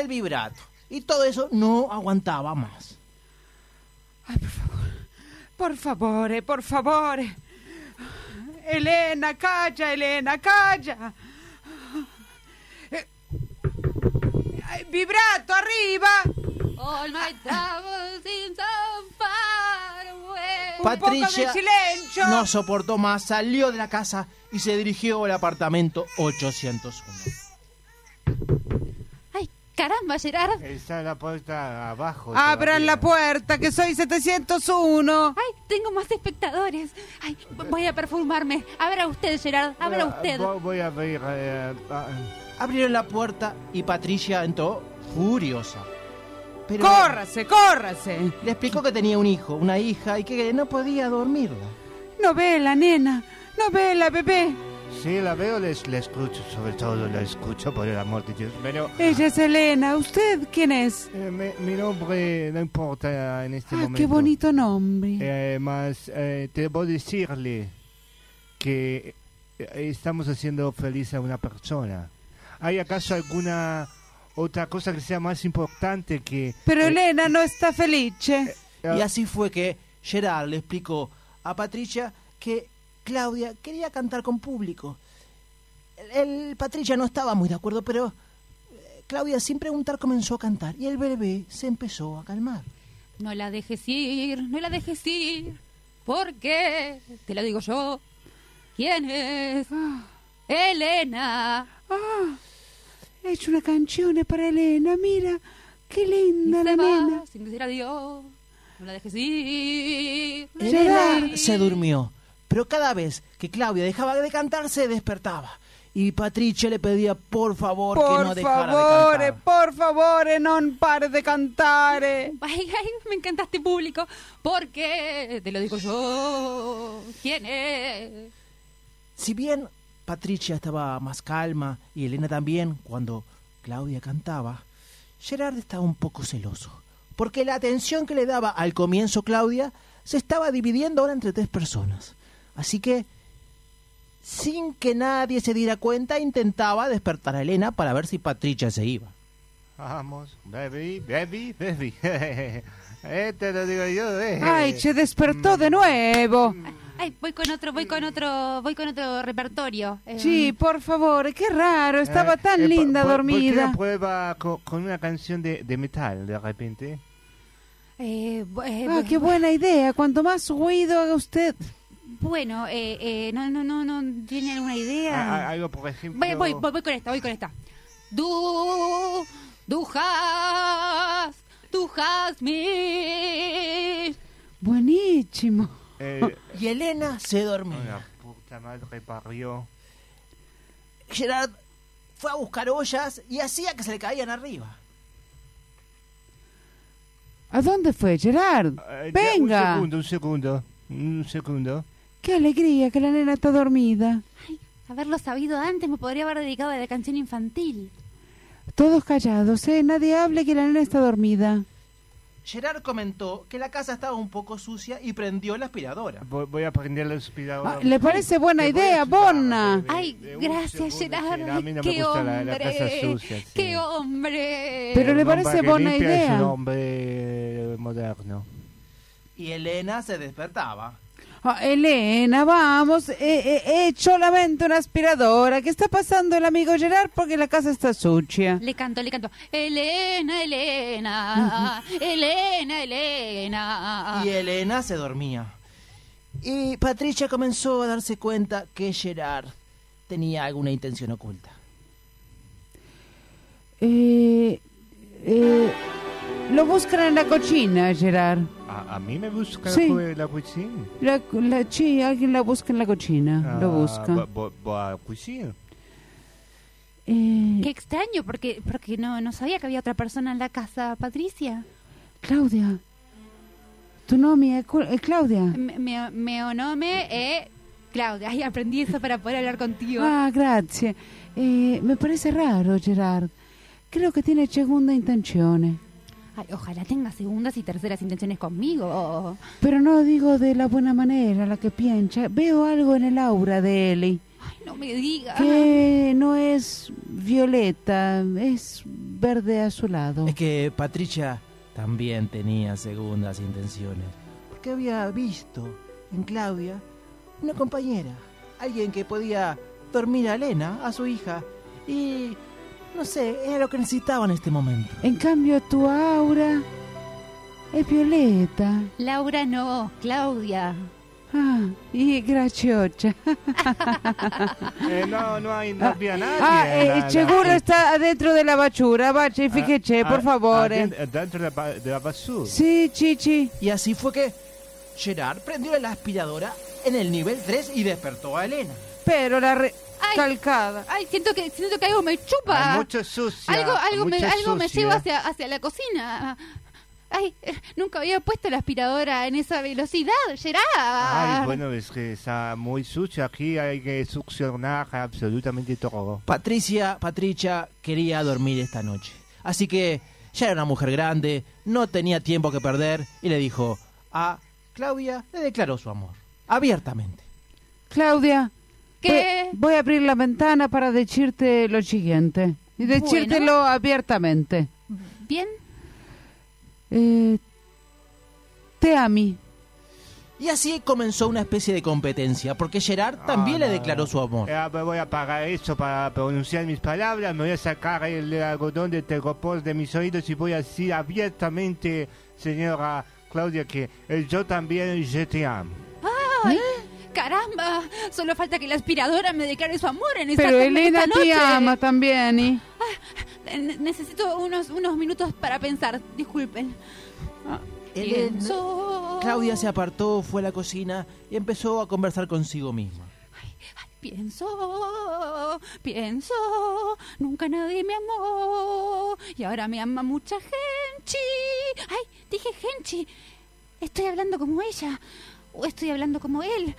el vibrato y todo eso no aguantaba más. Por favor, eh, por favor. Elena, calla, Elena, calla. Eh, ay, Vibrato arriba. All my troubles seem so far away. Un poco de Patricia silencio. no soportó más, salió de la casa y se dirigió al apartamento 801. Caramba, Gerard. Está la puerta abajo. Abran la puerta, que soy 701. Ay, tengo más espectadores. Ay, voy a perfumarme. Abra usted, Gerard. Abra usted. vo- Voy a ver. eh, ah, Abrieron la puerta y Patricia entró furiosa. Pero Córrase, córrase. le explicó que tenía un hijo, una hija y que no podía dormirla. Novela, nena. Novela, bebé. Sí, la veo, les, la escucho. Sobre todo la escucho, por el amor de Dios. Pero Ella es Elena. ¿Usted quién es? eh, mi, mi nombre no importa en este Ah, momento. qué bonito nombre. Eh, más, eh, debo decirle que estamos haciendo feliz a una persona. ¿Hay acaso alguna otra cosa que sea más importante que... Pero eh, Elena no está felice. eh, Y así fue que Gerard le explicó a Patricia que Claudia quería cantar con público. El, el- Patricia no estaba muy de acuerdo, pero eh, Claudia sin preguntar comenzó a cantar y el bebé se empezó a calmar. No la dejes ir, no la dejes ir. Porque, te lo digo yo, ¿quién es? Elena. Ah, he hecho una canción para Elena. Mira, qué Y linda se la va nena. sin decir adiós. No la dejes ir. no Elena se durmió, pero cada vez que Claudia dejaba de cantar se despertaba. Y Patricia le pedía por favor que Por no dejara favor, de cantar. por favor, non pare de cantare. Ay, ay, me encanta este público. Porque, te lo digo yo, ¿quién es? Si bien Patricia estaba más calma y Elena también cuando Claudia cantaba, Gerard estaba un poco celoso, porque la atención que le daba al comienzo Claudia se estaba dividiendo ahora entre tres personas. Así que, sin que nadie se diera cuenta, intentaba despertar a Elena para ver si Patricia se iba. Vamos, baby, baby, baby. eh, te lo digo yo, eh. Ay, se despertó de nuevo. Ay, voy con otro, voy con otro, voy con otro repertorio. Eh, Sí, por favor, qué raro, estaba Eh, tan eh, linda por- por- ¿Por qué dormida. no prueba co- con, una canción de, de metal de repente? eh, eh, Ah, qué buena idea. Cuanto más ruido haga usted. Bueno, eh, eh, no, no, no, no, ¿tiene alguna A- a- idea? algo, por ejemplo... Voy, voy, voy, voy con esta, voy con esta. Du, du has, du has. Buenísimo. eh, Y Elena se dormía. una puta madre parió. Gerard fue a buscar ollas y hacía que se le caían arriba. ¿A dónde fue, Gerard? Eh, ya, Venga. Un segundo, un segundo. Un segundo. Qué alegría que la nena está dormida. Ay, haberlo sabido antes me podría haber dedicado a la canción infantil. Todos callados, ¿eh? Nadie hable que la nena está dormida. Gerard comentó que la casa estaba un poco sucia y prendió la aspiradora. Voy, voy a prender la aspiradora. Ah, ¿Le parece buena idea, Bonna? de- de- Ay, de un gracias, Gerard. sí, a mí no me ¡Qué gusta hombre! la, la casa sucia. sí. ¡Qué hombre! Pero le parece que buena limpia Es idea. un hombre moderno. Y Elena se despertaba. Ah, Elena, vamos, eh, eh, he hecho solamente una aspiradora. ¿Qué está pasando el amigo Gerard? Porque la casa está sucia. Le canto, le canto. Elena, Elena, Elena, Elena. Y Elena se dormía. Y Patricia comenzó a darse cuenta que Gerard tenía alguna intención oculta. Eh, eh, lo buscan en la cocina, Gerard. ¿A, a mí me busca Sí. la, la cocina? La, la- sí, alguien la busca en la cocina. lo Ah, busca. va- va- va a la cocina. Eh, Qué extraño, porque porque no, no sabía que había otra persona en la casa, Patricia. Claudia. Tu nombre es es Claudia. Me, me, me nome è Claudia. Ay, aprendí eso para poder hablar contigo. Ah, grazie. Eh, me parece raro, Gerard. Creo que tiene segunda intención. Ay, ojalá tenga segundas y terceras intenciones conmigo. Pero no digo de la buena manera, la que piensa. Veo algo en el aura de Eli. Ay, no me digas. Que no es violeta, es verde azulado. Es que Patricia también tenía segundas intenciones. Porque había visto en Claudia una compañera, alguien que podía dormir a Elena, a su hija. Y no sé, era lo que necesitaba en este momento. En cambio, tu aura es violeta. Laura no, Claudia. Ah, y graciosa. Eh, no, no hay, no había nadie. Ah, eh, la- la- seguro está dentro de la bachura. Bache, fíjese, Ah, por ah, favor. ah, eh. den- dentro de la, ba- de la basura. Sí, chichi. Y así fue que Gerard prendió la aspiradora en el nivel 3 y despertó a Elena. Pero la re- Ay. calcada. Ay, siento que siento que algo me chupa. Hay mucho sucia. algo algo me, algo me lleva hacia, hacia la cocina. Ay, nunca había puesto la aspiradora en esa velocidad, Gerard. Ay, bueno, es que está muy sucia. Aquí hay que succionar absolutamente todo. Patricia, Patricia quería dormir esta noche. Así que ya era una mujer grande, no tenía tiempo que perder y le dijo a Claudia, le declaró su amor, abiertamente. Claudia. ¿Qué? Voy, voy a abrir la ventana para decirte lo siguiente. Y Bueno. decírtelo abiertamente. Bien. Eh, te ami. Y así comenzó una especie de competencia, porque Gerard también Ah, le no. declaró su amor. Eh, me voy a apagar esto para pronunciar mis palabras. Me voy a sacar el algodón de tergopos de mis oídos y voy a decir abiertamente, señora Claudia, que eh, yo también je te amo. Ay, caramba. Solo falta que la aspiradora me declare su amor en esta Pero esta Elena noche. te ama también. ¿y? Ne- Necesito unos, unos minutos para pensar. Disculpen. Elena- Pienso. Claudia se apartó, fue a la cocina y empezó a conversar consigo misma. Pienso, pienso, nunca nadie me amó y ahora me ama mucha gente. Ay, dije gente. Estoy hablando como ella o estoy hablando como él.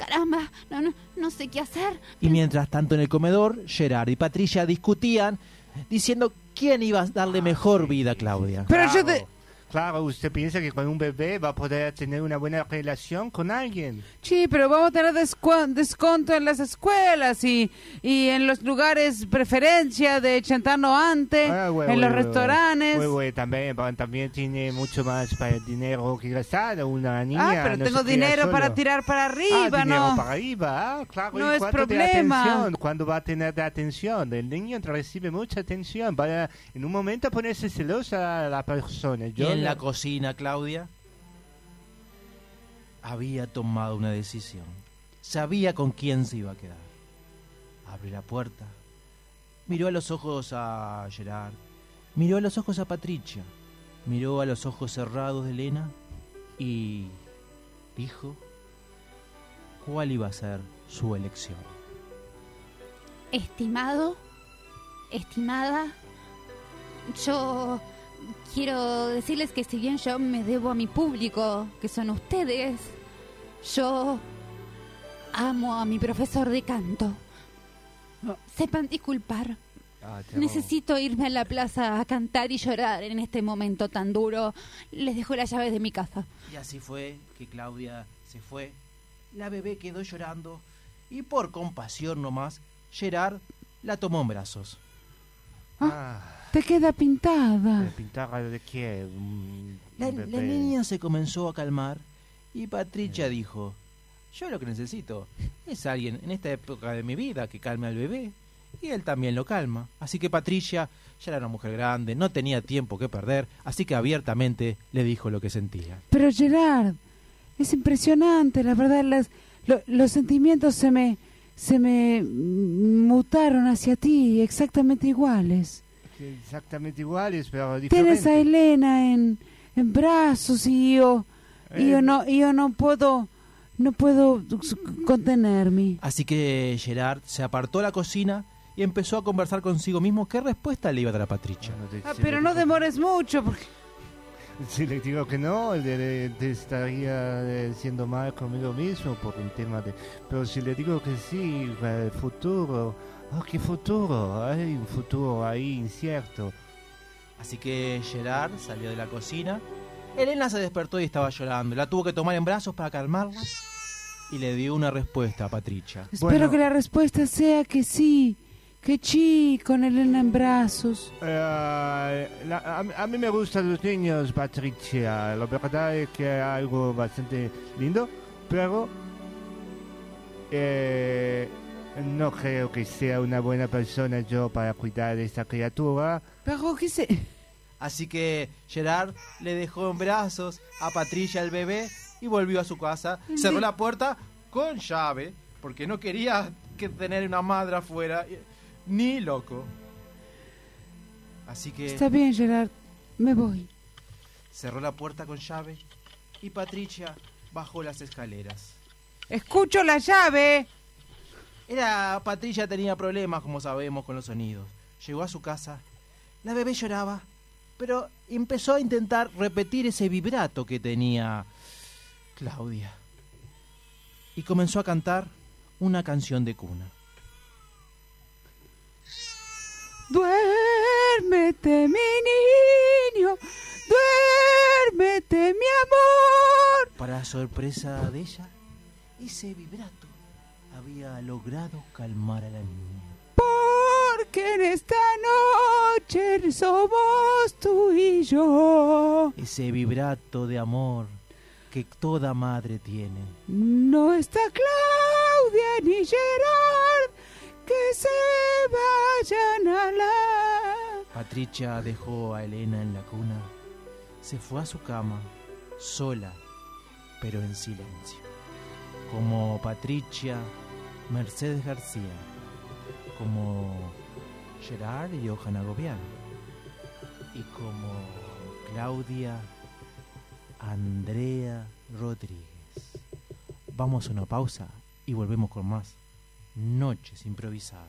Caramba, no, no, no sé qué hacer. Y mientras tanto en el comedor, Gerard y Patricia discutían diciendo quién iba a darle mejor vida a Claudia. Pero yo te... Claro, usted piensa que con un bebé va a poder tener una buena relación con alguien. Sí, pero vamos a tener descu- desconto en las escuelas y, y en los lugares preferencia de Chantano antes, Ah, güey, en güey, los güey, restaurantes. también, también tiene mucho más para el dinero que gastar una niña. ah, pero no tengo dinero solo. para tirar para arriba, ah, dinero ¿no? para arriba, ah, claro. No ¿y es problema. ¿Cuándo va a tener de atención? El niño recibe mucha atención. Va a, en un momento ponerse celosa a la persona. Yo en la cocina, Claudia había tomado una decisión. Sabía con quién se iba a quedar. Abrió la puerta, miró a los ojos a Gerard, miró a los ojos a Patricia, miró a los ojos cerrados de Elena y dijo cuál iba a ser su elección. Estimado, estimada, yo quiero decirles que si bien yo me debo a mi público, que son ustedes, yo amo a mi profesor de canto. Sepan disculpar. Ah. Necesito irme a la plaza a cantar y llorar en este momento tan duro. Les dejo las llaves de mi casa. Y así fue que Claudia se fue, la bebé quedó llorando y por compasión nomás, Gerard la tomó en brazos. Ah, Te queda pintada. ¿de pintar de qué? La, niña se comenzó a calmar y Patricia dijo, yo lo que necesito es alguien en esta época de mi vida que calme al bebé. Y él también lo calma. Así que Patricia ya era una mujer grande, no tenía tiempo que perder, así que abiertamente le dijo lo que sentía. Pero Gerard, es impresionante, la verdad, las, lo- los sentimientos se me, se me mutaron hacia ti, exactamente iguales. Exactamente iguales, pero Tienes a. Elena en, en brazos y yo, y yo Eh, no, y yo no puedo, no puedo contenerme. Así que Gerard se apartó a la cocina y empezó a conversar consigo mismo qué respuesta le iba a dar a Patricia. bueno, te- Ah, pero no demores mucho, porque Si le digo que no, le, le- te estaría eh, siendo mal conmigo mismo por un tema de... Pero si le digo que sí, eh, el futuro... Oh, qué futuro, hay un futuro ahí incierto. Así que Gerard salió de la cocina. Elena se despertó y estaba llorando. La tuvo que tomar en brazos para calmarla y le dio una respuesta a Patricia. espero Bueno. que la respuesta sea que sí, que sí, con Elena en brazos. Eh, la- a, mí- a mí me gustan los niños, Patricia. La verdad es que es algo bastante lindo, pero Eh, no creo que sea una buena persona yo para cuidar de esta criatura. Pero, ¿qué se...? Así que Gerard le dejó en brazos a Patricia el bebé y volvió a su casa. Cerró la puerta con llave porque no quería que tener una madre afuera, ni loco. Así que Está bien, Gerard. Me voy. cerró la puerta con llave y Patricia bajó las escaleras. ¡Escucho la llave! Era Patricia tenía problemas, como sabemos, con los sonidos. Llegó a su casa, la bebé lloraba, pero empezó a intentar repetir ese vibrato que tenía Claudia. Y comenzó a cantar una canción de cuna. Duérmete, mi niño. Duérmete, mi amor. Para sorpresa de ella, ese vibrato había logrado calmar a la niña. Porque en esta noche somos tú y yo. Ese vibrato de amor que toda madre tiene. No está Claudia ni Gerard. Que se vayan a la... Patricia dejó a Elena en la cuna. Se fue a su cama, sola, pero en silencio. Como Patricia Mercedes García, como Gerard y Johanna Gobián, y como Claudia Andrea Rodríguez. Vamos a una pausa y volvemos con más Noches Improvisadas.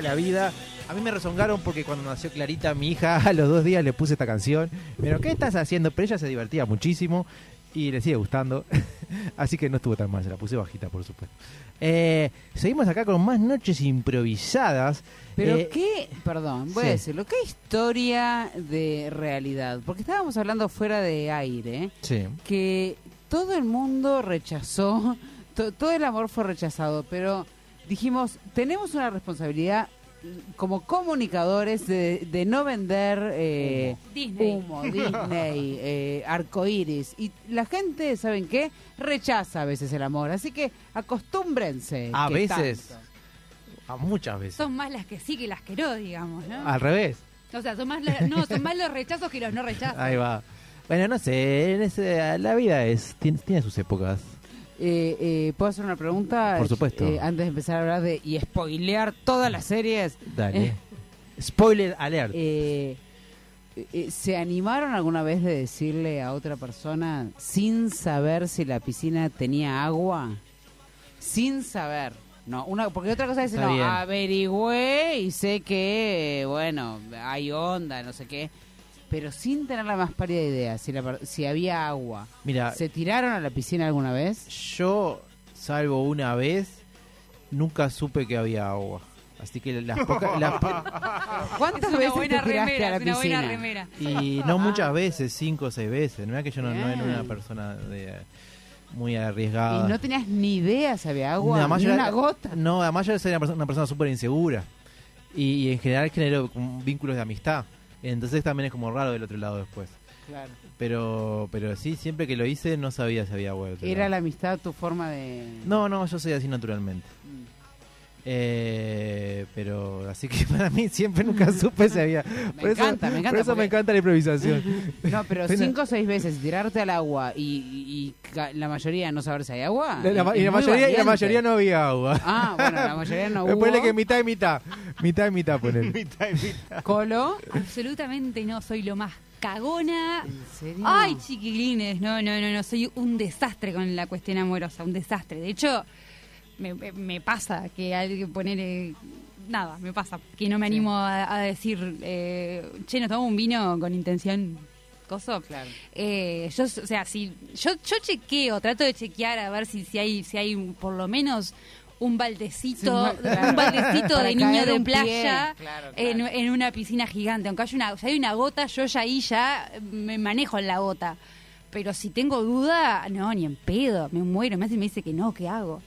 Toda la vida. A mí me rezongaron porque cuando nació Clarita, mi hija, a los dos días le puse esta canción. Pero, ¿qué estás haciendo? Pero ella se divertía muchísimo y le sigue gustando. Así que no estuvo tan mal, se la puse bajita, por supuesto. Eh, seguimos acá con más noches improvisadas. Pero Eh, qué, perdón, voy a sí. decirlo, qué historia de realidad. Porque estábamos hablando fuera de aire, Sí. que todo el mundo rechazó, to- todo el amor fue rechazado, pero dijimos, tenemos una responsabilidad como comunicadores de, de no vender eh, Disney. humo, Disney, eh, arcoíris. Y la gente, ¿saben qué? Rechaza a veces el amor. Así que acostúmbrense. A que veces. tanto. A muchas veces. Son más las que sí que las que no, digamos, ¿no? Al revés. O sea, son más, la- no, son más los rechazos que los no rechazos. Ahí va. Bueno, no sé, en ese- la vida es tiene, tiene sus épocas. Eh, eh, ¿Puedo hacer una pregunta? Por supuesto. Eh, antes de empezar a hablar de y spoilear todas las series. Dale. Eh, Spoiler alert. eh, ¿Se animaron alguna vez de decirle a otra persona sin saber si la piscina tenía agua? Sin saber. No, una, porque otra cosa es, no, averigüé y sé que, bueno, hay onda, no sé qué. Pero sin tener la más pálida idea si, la si había agua. Mira, ¿Se tiraron a la piscina alguna vez? yo, salvo una vez, nunca supe que había agua. Así que las pocas... las ¿Cuántas veces te tiraste remera, a la es una buena piscina? remera. y no muchas veces, cinco o seis veces. No es que yo no, no era una persona de, muy arriesgada. Y no tenías ni idea si había agua, Además ni yo una era- gota. No, además yo soy una persona, una persona súper insegura. Y, y en general genero como vínculos de amistad. Entonces también es como raro del otro lado después. Claro. Pero pero sí, siempre que lo hice no sabía si había otro ¿Era la amistad tu forma de...? No, no, yo soy así naturalmente. Mm. Eh, pero así que para mí siempre nunca supe si había. Me por eso, encanta, me encanta, Por eso porque- me encanta la improvisación. No, pero Bueno. cinco o seis veces tirarte al agua y, y- la mayoría no saber si hay agua. La- la y la mayoría, y la mayoría no había agua. Ah, bueno, la mayoría no hubo. Ponele que mitad y mitad. Mitad y mitad, ponele. Mitad y mitad. Colo. Absolutamente no, soy lo más cagona. ¿En serio? Ay, chiquilines, no, no, no, no, soy un desastre con la cuestión amorosa, un desastre. De hecho, me, me- pasa que hay que poner... nada, me pasa, que no me animo a, a decir, eh, che, nos tomamos un vino con intención... Coso. Claro. Eh, yo, o sea, si yo, yo chequeo, trato de chequear a ver si, si hay, si hay por lo menos un baldecito, Sí, claro. un baldecito de niño de playa Claro, En, claro. en una piscina gigante. Aunque haya una, si hay una gota, yo ya ahí ya me manejo en la gota. Pero si tengo duda, no, ni en pedo, me muero. Me hace me dice que no, ¿qué hago?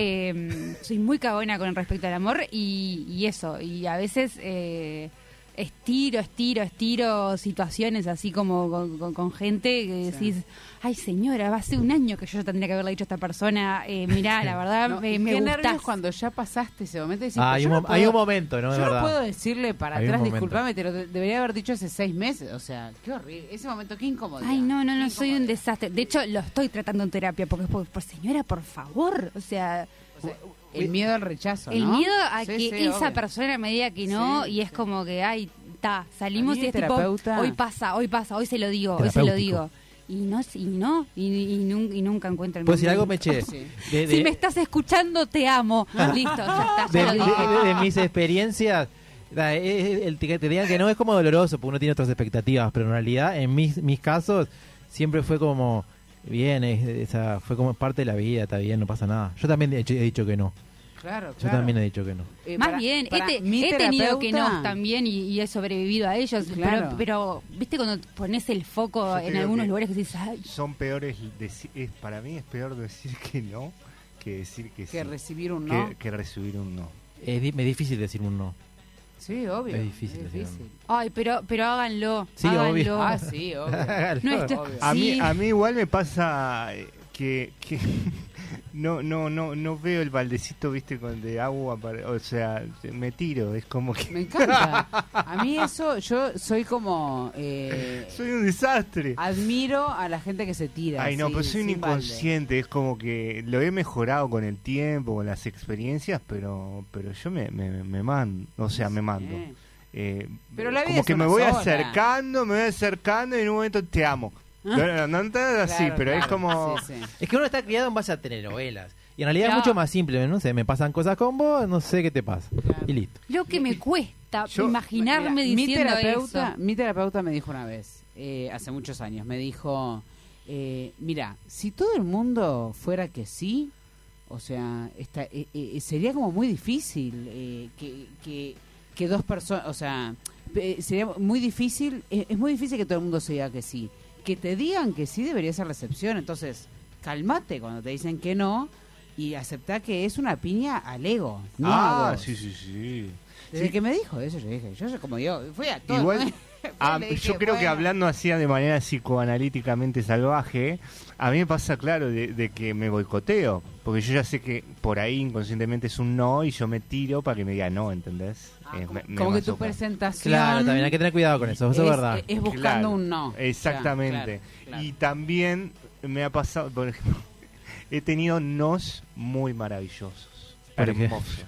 Eh, soy muy cagona con respecto al amor y, y eso. Y a veces eh, estiro, estiro, estiro situaciones así como con, con- con gente que decís, ay señora, va a ser un año que yo ya tendría que haberle dicho a esta persona, eh, mirá, la verdad No, me, me qué gustás". nervios cuando ya pasaste ese momento. decís, Ah, hay, un, no mo- hay puedo- un momento, ¿no? Yo no puedo decirle para Hay atrás, disculpame, te lo de- debería haber dicho hace seis meses. O sea, qué horrible. Ese momento, qué incómodo. Ay, no, no, no, soy un desastre. De hecho, lo estoy tratando en terapia porque, por, por señora, por favor. O sea, O sea, el miedo al rechazo, el ¿no? miedo a Sí, que sí, esa obvio. persona me diga que no Sí, y es sí. como que, ay, ta, salimos y es tipo, terapeuta- hoy pasa, hoy pasa, hoy se lo digo, hoy se lo digo. Y no, y no, y, y nun- y nunca encuentro el ¿Puedo decir algo. Meche? Sí. De, Si me estás escuchando, te amo. Listo, ya está, de, ya de- dije. de- de mis experiencias, da, es- el que te digan que no es como doloroso porque uno tiene otras expectativas, pero en realidad en mis, mis casos siempre fue como bien, es- esa, fue como parte de la vida, está bien, no pasa nada. Yo también he, dicho que no. Claro, Yo también he dicho que no. Eh, Más para- bien, he, para te- mi he tenido que no también y, y he sobrevivido a ellos. Claro. Pero, pero, viste cuando pones el foco en algunos que- lugares que dices, ay, Son peores, deci- es, para mí es peor decir que no que decir que, Que sí. recibir un Que- no. que recibir un no. Es, es difícil decir un no. Sí, obvio. Es difícil ay, pero, pero háganlo. Sí, háganlo. obvio. Ah, sí, obvio. Obvio. A, mí, a mí igual me pasa eh, que, que no no no no veo el baldecito, viste, con de agua, para- o sea, me tiro, es como que Me encanta. A mí eso, yo soy como... eh, soy un desastre. admiro a la gente que se tira. Ay, no, pues soy un balde. inconsciente, es como que lo he mejorado con el tiempo, con las experiencias, pero pero yo me, me, me mando, o sea, me mando. Eh, Pero la vida como es que me voy sola. acercando, me voy acercando y en un momento te amo. No, no, no, así, Claro, pero es como... sí, sí. Es que uno está criado en base a telenovelas. Y en realidad Claro. es mucho más simple, no sé, me pasan cosas con vos, no sé qué te pasa. Claro. Y listo. Lo que me cuesta Yo- imaginarme Mira, mi diciendo terapeuta, eso. Mi terapeuta me dijo una vez, eh, hace muchos años, me dijo, eh, mira, si todo el mundo fuera que sí, o sea, esta- eh, eh, sería como muy difícil eh, que, que, que dos personas, o sea, sería muy difícil, eh, es muy difícil que todo el mundo se diga que sí. Que te digan que sí debería ser la excepción, entonces, calmate cuando te dicen que no y aceptá que es una piña al ego. No ah, sí, sí, sí. Desde Sí. que me dijo eso, yo dije, yo soy como yo, fui a todo. Igual, ah, dije, yo creo que hablando así de manera psicoanalíticamente salvaje, a mí me pasa claro de, de que me boicoteo, porque yo ya sé que por ahí inconscientemente es un no y yo me tiro para que me diga no, ¿entendés? Ah, Eh, como me- me como que tu presentación Claro, también hay que tener cuidado con eso, eso es, verdad. es buscando Claro, un no. Exactamente. Claro, claro. Y también me ha pasado, por ejemplo, he tenido nos muy maravillosos. Hermosos.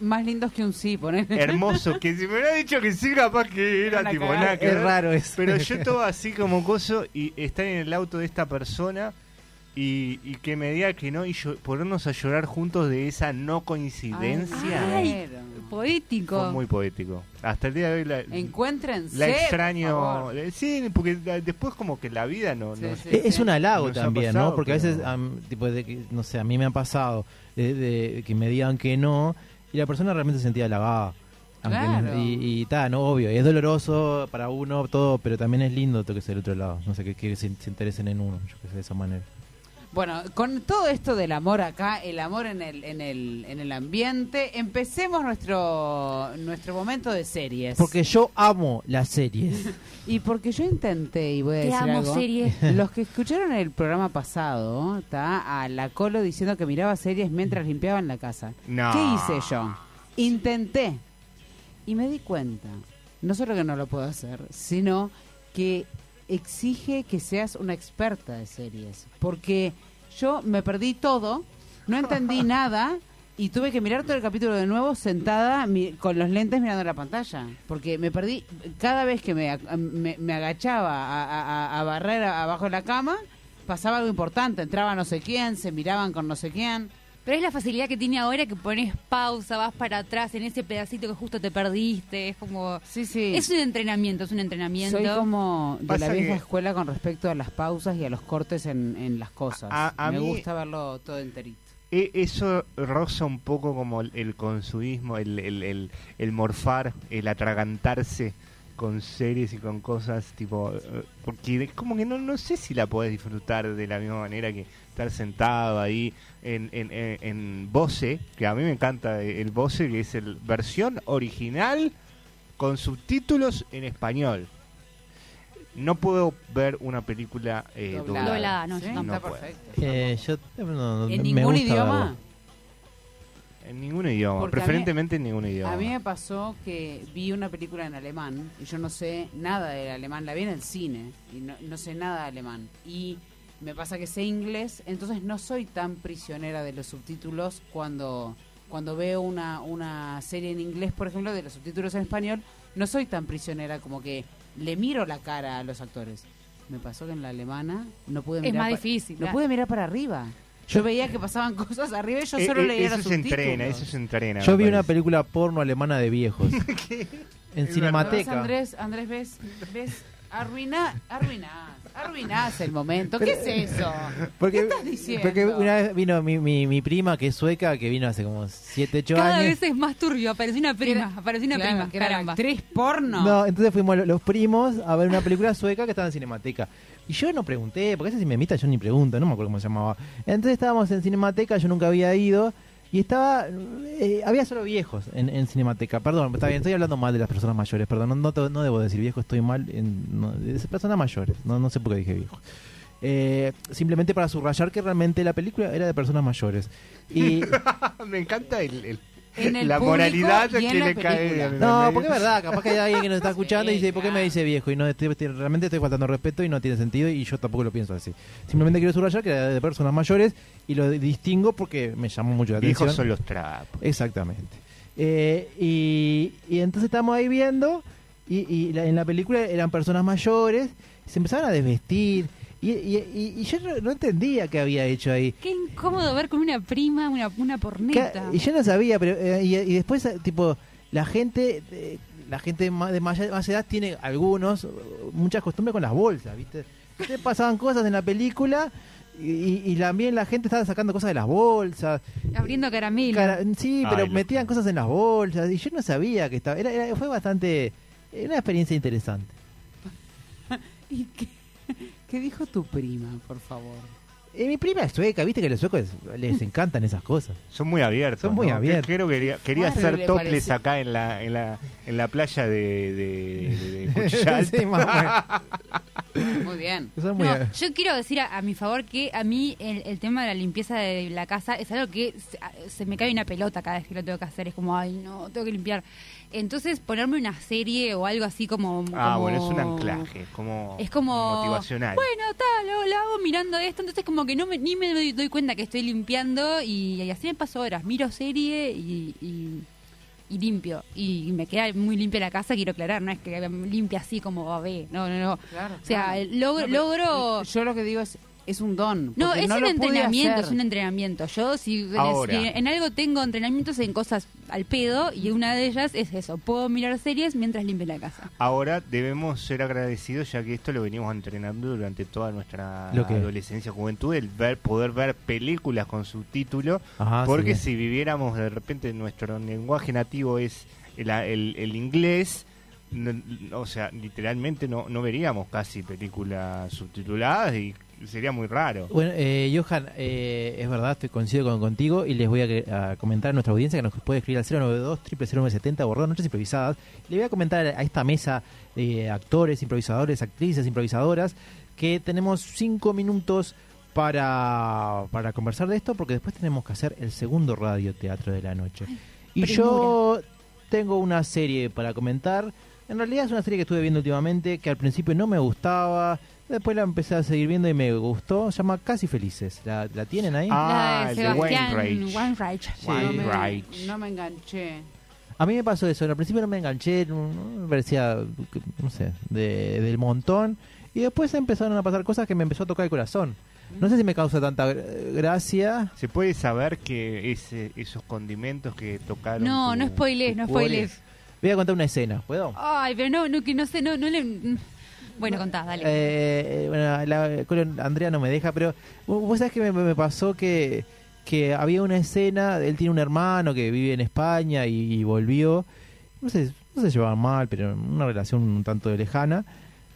Más lindos que un sí, poner. Hermosos, que si me hubiera dicho que sí, capaz que era tipo nada Es raro eso. Pero yo todo así como coso y estar en el auto de esta persona y, y que me diga que no y yo, ponernos a llorar juntos de esa no coincidencia. Ay. Poético. Fue muy poético. Hasta el día de hoy la, Encuéntrense. la por extraño. favor. Eh, Sí, porque la- después como que la vida no... Sí, no- sí. Eh, Es un halago Nos también, pasado, ¿no? Porque a veces, tipo, de no sé, a mí me ha pasado de, de que me digan que no y la persona realmente se sentía halagada. No- y y ta, no, obvio, y es doloroso para uno todo, pero también es lindo que sea el otro lado. No sé, que, que se, se interesen en uno, yo que sé, de esa manera. Bueno, con todo esto del amor acá, el amor en el, en el, en el ambiente, empecemos nuestro, nuestro momento de series. Porque yo amo las series. Y porque yo intenté, y voy a Te decir amo, algo, serie. Los que escucharon el programa pasado, está a la Colo diciendo que miraba series mientras limpiaban la casa. No. ¿Qué hice yo? Intenté. Y me di cuenta, no solo que no lo puedo hacer, sino que exige que seas una experta de series. Porque yo me perdí todo, no entendí nada y tuve que mirar todo el capítulo de nuevo sentada mi- con los lentes mirando la pantalla. Porque me perdí, cada vez que me, me, me agachaba a, a- barrer abajo de la cama, pasaba algo importante, entraba no sé quién, se miraban con no sé quién. Pero es la facilidad que tiene ahora que pones pausa, vas para atrás en ese pedacito que justo te perdiste. Es como. Sí, sí. Es un entrenamiento, es un entrenamiento. Soy como de Pasa la vieja que- escuela con respecto a las pausas y a los cortes en, en las cosas. A- a Me mí- gusta verlo todo enterito. E- Eso roza un poco como el, el consumismo, el, el, el, el morfar, el atragantarse con series y con cosas tipo... eh, Porque es como que no, no sé si la podés disfrutar de la misma manera que estar sentado ahí en, en, en, que a mí me encanta el Voce, que es el versión original con subtítulos en español. No puedo ver una película eh, doblada. Doblada, no, yo Sí, tampoco. está No puedo. perfecto. Eh, yo no, no, ¿En me ningún gusta idioma? verlo. En ningún idioma, Porque a mí- preferentemente en ningún idioma. A mí me pasó que vi una película en alemán y yo no sé nada del alemán. La vi en el cine y no, no sé nada de alemán. Y me pasa que sé inglés, entonces no soy tan prisionera de los subtítulos cuando, cuando veo una, una serie en inglés, por ejemplo, de los subtítulos en español. No soy tan prisionera como que le miro la cara a los actores. Me pasó que en la alemana no pude Es mirar más pa- difícil, No pude mirar para arriba. Yo veía que pasaban cosas arriba y yo solo Eh, leía eso los se subtítulos. entrena, eso se entrena. Yo vi una película porno alemana de viejos. En Es ¿Ves, Cinemateca. Andrés, Andrés, ves, ves, arruina, arruinás, arruinás el momento. ¿Qué es eso? Porque, ¿Qué estás diciendo? porque una vez vino mi, mi, mi prima, que es sueca, que vino hace como 7, 8 Cada años. vez es más turbio. Apareció una prima. Apareció una Claro, prima. que era Caramba. actriz porno. No, entonces fuimos lo- los primos a ver una película sueca que estaba en Cinemateca. Y yo no pregunté, porque ese si me invita yo ni pregunto, no me acuerdo cómo se llamaba. Entonces estábamos en Cinemateca, yo nunca había ido. Y estaba. eh, había solo viejos en, Cinemateca. Perdón, está bien, estoy hablando mal de las personas mayores. Perdón, no, no, debo decir viejo, estoy mal. En, no, personas mayores. No, no sé por qué dije viejo. Eh, simplemente para subrayar que realmente la película era de personas mayores. Y. Me encanta el- En el la moralidad y en que la le cae. No, porque es verdad, capaz que hay alguien que nos está escuchando y dice, ¿por qué me dice viejo? Y no estoy, estoy- realmente estoy faltando respeto y no tiene sentido y yo tampoco lo pienso así. Simplemente quiero subrayar que era de personas mayores y lo distingo porque me llamó mucho la atención. Viejos son los trapos. Exactamente. Eh, y, y entonces estamos ahí viendo y, y la- en la película eran personas mayores, se empezaban a desvestir y, y- y- y yo no, no entendía qué había hecho ahí. Qué incómodo ver con una prima una, una porneta. Y yo no sabía, pero eh, y, y después eh, tipo la gente eh, la gente de más, más edad tiene algunos eh, muchas costumbres con las bolsas, ¿viste? Entonces pasaban cosas en la película y, también la gente estaba sacando cosas de las bolsas. Abriendo caramelo. Cara- sí, Ay, pero metían cosas en las bolsas y yo no sabía que estaba era, era- fue bastante era una experiencia interesante. ¿Y qué, qué dijo tu prima, por favor? Eh, mi prima es sueca, viste que a los suecos les encantan esas cosas. Son muy abiertos. Son muy ¿no? abiertos. Creo que quería, hacer le toples acá en la, en la, en la playa de, de. Sí. Muy bien. Son muy No, ab- yo quiero decir a, a mi favor que a mí el, el tema de la limpieza de la casa es algo que se me cae una pelota cada vez que lo tengo que hacer. Es como, ay, no, tengo que limpiar. Entonces, ponerme una serie o algo así como. Ah, como- bueno, es un anclaje, es como, Es como. motivacional. Bueno, tal, lo, lo hago mirando esto. Entonces, como que no me, ni me doy, doy cuenta que estoy limpiando y, y así me paso horas. Miro serie y. y y limpio y me queda muy limpia la casa quiero aclarar no es que limpia así como babé no no no Claro, o sea claro. logro, No, logro Yo lo que digo es, es un don. no, es un entrenamiento, es un entrenamiento. Yo si, Ahora. si en algo tengo entrenamientos en cosas al pedo y una de ellas es eso, puedo mirar series mientras limpio la casa. Ahora debemos ser agradecidos ya que esto lo venimos entrenando durante toda nuestra ¿Lo adolescencia, juventud, el ver, poder ver películas con subtítulo, Ajá, porque sí. si viviéramos de repente nuestro lenguaje nativo es el, el- el inglés, no- o sea, literalmente no, no veríamos casi películas subtituladas y sería muy raro. Bueno, eh, Johan, eh, es verdad, estoy coincido con, contigo y les voy a, comentar a nuestra audiencia que nos puede escribir al 092 0970 borrado noches improvisadas. Le voy a comentar a esta mesa de actores, improvisadores, actrices, improvisadoras que tenemos cinco minutos para, para conversar de esto porque después tenemos que hacer el segundo radioteatro de la noche. y yo tengo una serie para comentar. En realidad es una serie que estuve viendo últimamente que al principio no me gustaba. Después la empecé a seguir viendo y me gustó. Se llama Casi Felices. ¿La, la tienen ahí? Ah, el de Wainwright. Wainwright. Sí. no, me, no me enganché. A mí me pasó eso. Al principio no me enganché. No, me parecía, no sé, de- del montón. Y después empezaron a pasar cosas que me empezó a tocar el corazón. No sé si me causa tanta gra- gracia. ¿Se puede saber que ese, esos condimentos que tocaron... No, tu- no spoilees, no spoilees. Voy a contar una escena. ¿Puedo? Ay, pero no, no, que no sé, no, no le... Bueno, contá, dale. Eh, bueno, la- con Andrea no me deja, pero vos sabés que me, me pasó que, que había una escena, él tiene un hermano que vive en España y, y volvió, no sé, no se llevaban mal, pero una relación un tanto lejana.